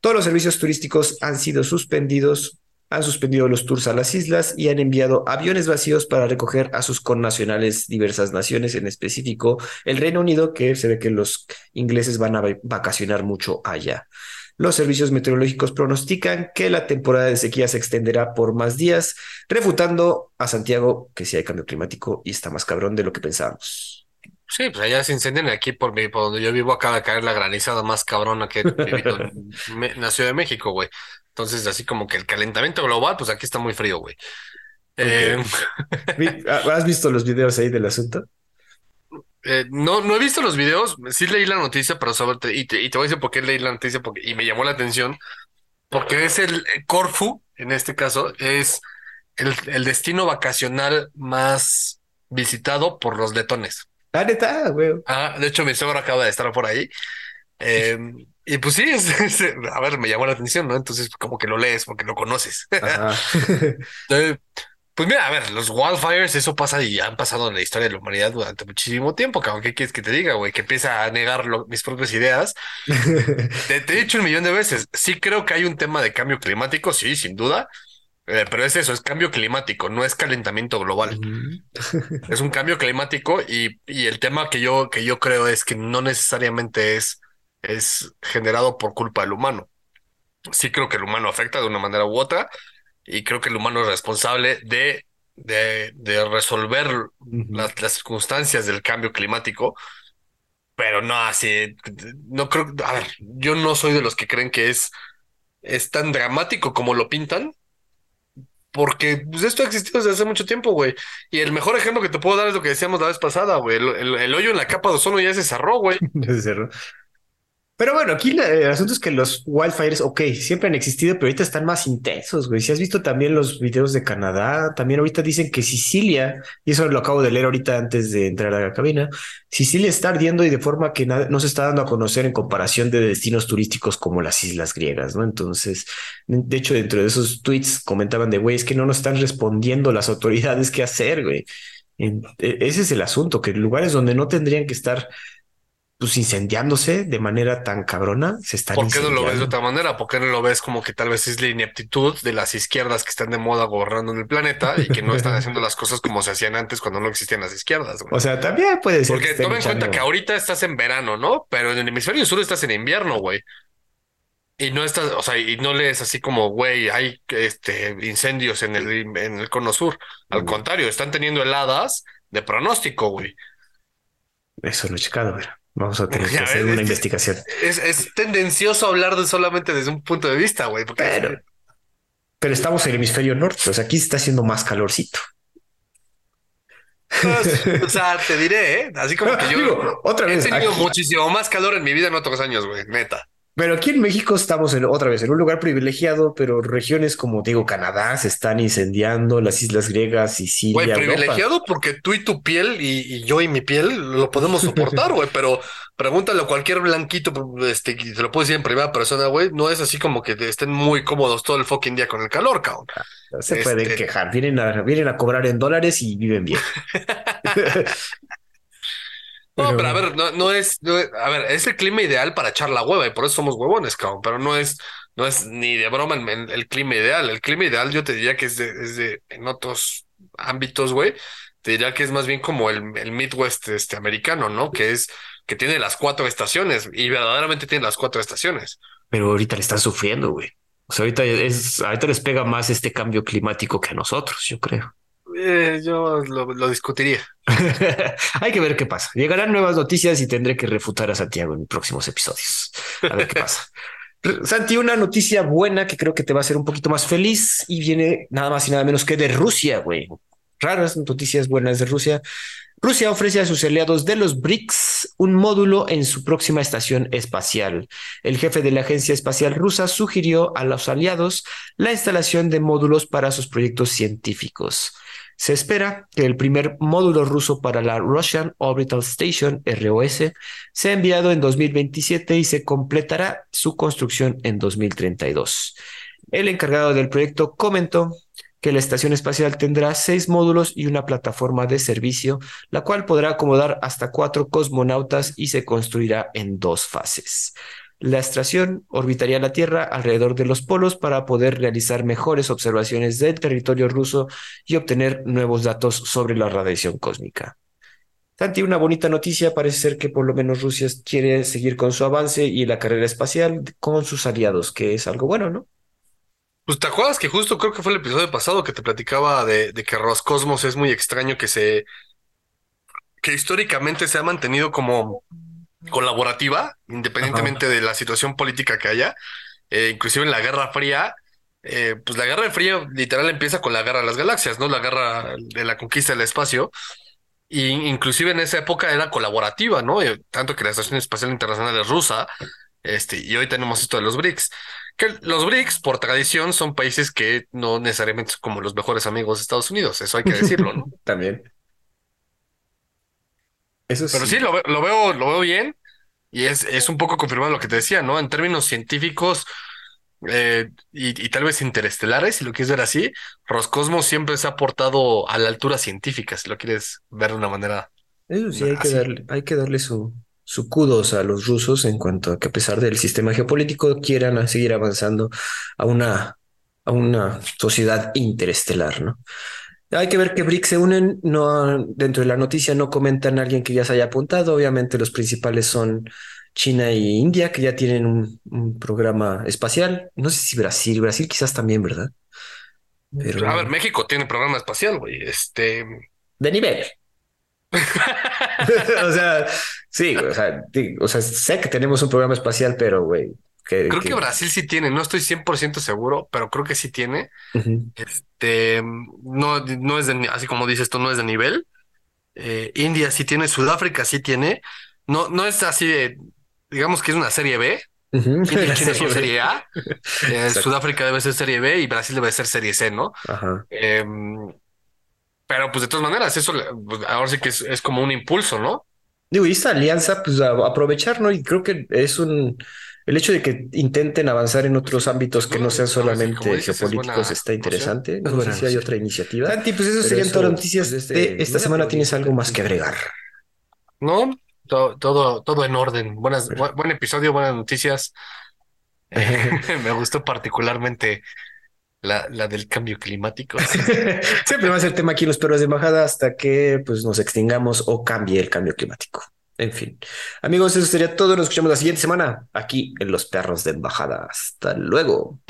Todos los servicios turísticos han sido suspendidos, han suspendido los tours a las islas y han enviado aviones vacíos para recoger a sus connacionales diversas naciones, en específico el Reino Unido, que se ve que los ingleses van a vacacionar mucho allá. Los servicios meteorológicos pronostican que la temporada de sequía se extenderá por más días, refutando a Santiago que sí hay cambio climático y está más cabrón de lo que pensábamos. Sí, pues allá se incendian aquí por, por donde yo vivo acaba de caer la granizada más cabrona que he vivido en la Ciudad de México, güey. Entonces, así como que el calentamiento global, pues aquí está muy frío, güey. Eh, ¿Has visto los videos ahí del asunto? Eh, no, no he visto los videos, sí leí la noticia, pero sobre, y, te, y te voy a decir por qué leí la noticia porque, y me llamó la atención, porque es el Corfu, en este caso, es el, el destino vacacional más visitado por los letones. Ah, neta, güey. Ah, de hecho, mi suegro acaba de estar por ahí. Eh, y pues sí, a ver, me llamó la atención, ¿no? Entonces, como que lo lees porque lo conoces. Entonces, pues mira, a ver, los wildfires, eso pasa y han pasado en la historia de la humanidad durante muchísimo tiempo, cabrón. ¿Qué quieres que te diga, güey? Que empieza a negar mis propias ideas. te, he dicho un millón de veces, sí creo que hay un tema de cambio climático, sí, sin duda, eh, pero es eso, es cambio climático, no es calentamiento global. es un cambio climático y, y, el tema que yo, que yo creo es que no necesariamente es, es generado por culpa del humano. Sí creo que el humano afecta de una manera u otra, y creo que el humano es responsable de, de, de resolver las, las, circunstancias del cambio climático, pero no así, no creo, a ver, yo no soy de los que creen que es, es tan dramático como lo pintan, porque pues, esto ha existido desde hace mucho tiempo, güey. Y el mejor ejemplo que te puedo dar es lo que decíamos la vez pasada, güey. El, el, hoyo en la capa de ozono ya se cerró, güey. se cerró. Pero bueno, aquí el asunto es que los wildfires, ok, siempre han existido, pero ahorita están más intensos, güey. Si has visto también los videos de Canadá, también ahorita dicen que Sicilia, y eso lo acabo de leer ahorita antes de entrar a la cabina, Sicilia está ardiendo y de forma que no se está dando a conocer en comparación de destinos turísticos como las islas griegas, ¿no? Entonces, de hecho, dentro de esos tweets comentaban de, güey, es que no nos están respondiendo las autoridades qué hacer, güey. E, ese es el asunto, que lugares donde no tendrían que estar pues incendiándose de manera tan cabrona, se están ¿Por qué no lo ves de otra manera? ¿Por qué no lo ves como que tal vez es la ineptitud de las izquierdas que están de moda gobernando en el planeta y que no están haciendo las cosas como se hacían antes cuando no existían las izquierdas? O sea, también puede ser. Porque toma en cuenta que ahorita estás en verano, ¿no? Pero en el hemisferio sur estás en invierno, güey. Y no estás, o sea, y no lees así como, güey, hay este incendios en el, en el cono sur. Al contrario, están teniendo heladas de pronóstico, güey. Eso lo he checado, güey. Vamos a tener que hacer una investigación. Es, tendencioso hablar de solamente desde un punto de vista, güey. Pero, pero estamos en el hemisferio norte, o sea, aquí está haciendo más calorcito. Pues, o sea, te diré, ¿eh? Así como que yo otra vez, he tenido muchísimo más calor en mi vida en otros años, güey, neta. Pero aquí en México estamos en, otra vez en un lugar privilegiado, pero regiones como digo, Canadá se están incendiando, las islas griegas, Sicilia. Güey, privilegiado porque tú y tu piel y, yo y mi piel lo podemos soportar, güey, pero pregúntale a cualquier blanquito, este, te lo puedo decir en primera persona, güey, no es así como que estén muy cómodos todo el fucking día con el calor, cabrón. se pueden este quejar, vienen a, vienen a cobrar en dólares y viven bien. No, pero a ver, no, no, es, a ver, es el clima ideal para echar la hueva y por eso somos huevones, cabrón, pero no es, no es ni de broma el, clima ideal. El clima ideal yo te diría que es de, es de en otros ámbitos, güey, te diría que es más bien como el, el Midwest este, americano, ¿no? Que es que tiene las cuatro estaciones y verdaderamente tiene las cuatro estaciones. Pero ahorita le están sufriendo, güey. O sea, ahorita es, ahorita les pega más este cambio climático que a nosotros, yo creo. Eh, yo lo, lo discutiría. Hay que ver qué pasa. Llegarán nuevas noticias y tendré que refutar a Santiago en próximos episodios. A ver qué pasa. Santi, una noticia buena que creo que te va a hacer un poquito más feliz y viene nada más y nada menos que de Rusia, güey. Raras noticias buenas de Rusia. Rusia ofrece a sus aliados de los BRICS un módulo en su próxima estación espacial. El jefe de la Agencia Espacial Rusa sugirió a los aliados la instalación de módulos para sus proyectos científicos. Se espera que el primer módulo ruso para la Russian Orbital Station, ROS, sea enviado en 2027 y se completará su construcción en 2032. El encargado del proyecto comentó que la estación espacial tendrá seis módulos y una plataforma de servicio, la cual podrá acomodar hasta cuatro cosmonautas y se construirá en dos fases. La estación orbitaría la Tierra alrededor de los polos para poder realizar mejores observaciones del territorio ruso y obtener nuevos datos sobre la radiación cósmica. Santi, una bonita noticia, parece ser que por lo menos Rusia quiere seguir con su avance y la carrera espacial con sus aliados, que es algo bueno, ¿no? Pues te acuerdas que justo creo que fue el episodio pasado que te platicaba de, de que Roscosmos es muy extraño que se que históricamente se ha mantenido como colaborativa, independientemente de la situación política que haya. Eh, inclusive en la Guerra Fría, eh, pues la Guerra Fría literal empieza con la Guerra de las Galaxias, ¿no? La guerra de la conquista del espacio. Y inclusive en esa época era colaborativa, ¿no? Eh, tanto que la Estación Espacial Internacional es rusa, este, y hoy tenemos esto de los BRICS. Que los BRICS, por tradición, son países que no necesariamente son como los mejores amigos de Estados Unidos, eso hay que decirlo, ¿no? También. Eso Pero sí, lo, lo, veo, lo veo bien y es, es un poco confirmado lo que te decía, ¿no? En términos científicos eh, y, tal vez interestelares, si lo quieres ver así, Roscosmos siempre se ha portado a la altura científica, si lo quieres ver de una manera. Eso sí, hay que darle, hay que darle su, su kudos a los rusos en cuanto a que a pesar del sistema geopolítico quieran seguir avanzando a una, a una sociedad interestelar, ¿no? Hay que ver que BRICS se unen, no, dentro de la noticia no comentan a alguien que ya se haya apuntado, obviamente los principales son China e India, que ya tienen un, programa espacial, no sé si Brasil, Brasil quizás también, ¿verdad? Pero... A ver, México tiene programa espacial, güey, este... De nivel. o sea, sí, o sea, o sea, sé que tenemos un programa espacial, pero, güey, creo que... Brasil sí tiene, no estoy 100% seguro, pero creo que sí tiene. Este, no, no es de, así como dices tú, no es de nivel. Eh, India sí tiene, Sudáfrica sí tiene. No, no es así de, digamos que es una serie B. India tiene su serie A. Eh, Sudáfrica debe ser serie B y Brasil debe ser serie C, ¿no? Em, pero pues de todas maneras, eso pues, ahora sí que es, es como un impulso, ¿no? Digo, y esta alianza, pues a aprovechar, ¿no? Y creo que es un el hecho de que intenten avanzar en otros ámbitos que no sean solamente geopolíticos está interesante. No sé si hay otra iniciativa. Santi, pues eso serían todas las noticias de este, esta semana. ¿Tienes algo más que agregar? No, todo, todo, todo en orden. Buenas, buen episodio, buenas noticias. Me gustó particularmente la, la, del cambio climático. Siempre va a ser tema aquí en los perros de embajada hasta que pues, nos extingamos o cambie el cambio climático. En fin. Amigos, eso sería todo. Nos escuchamos la siguiente semana aquí en Los Perros de Embajada. Hasta luego.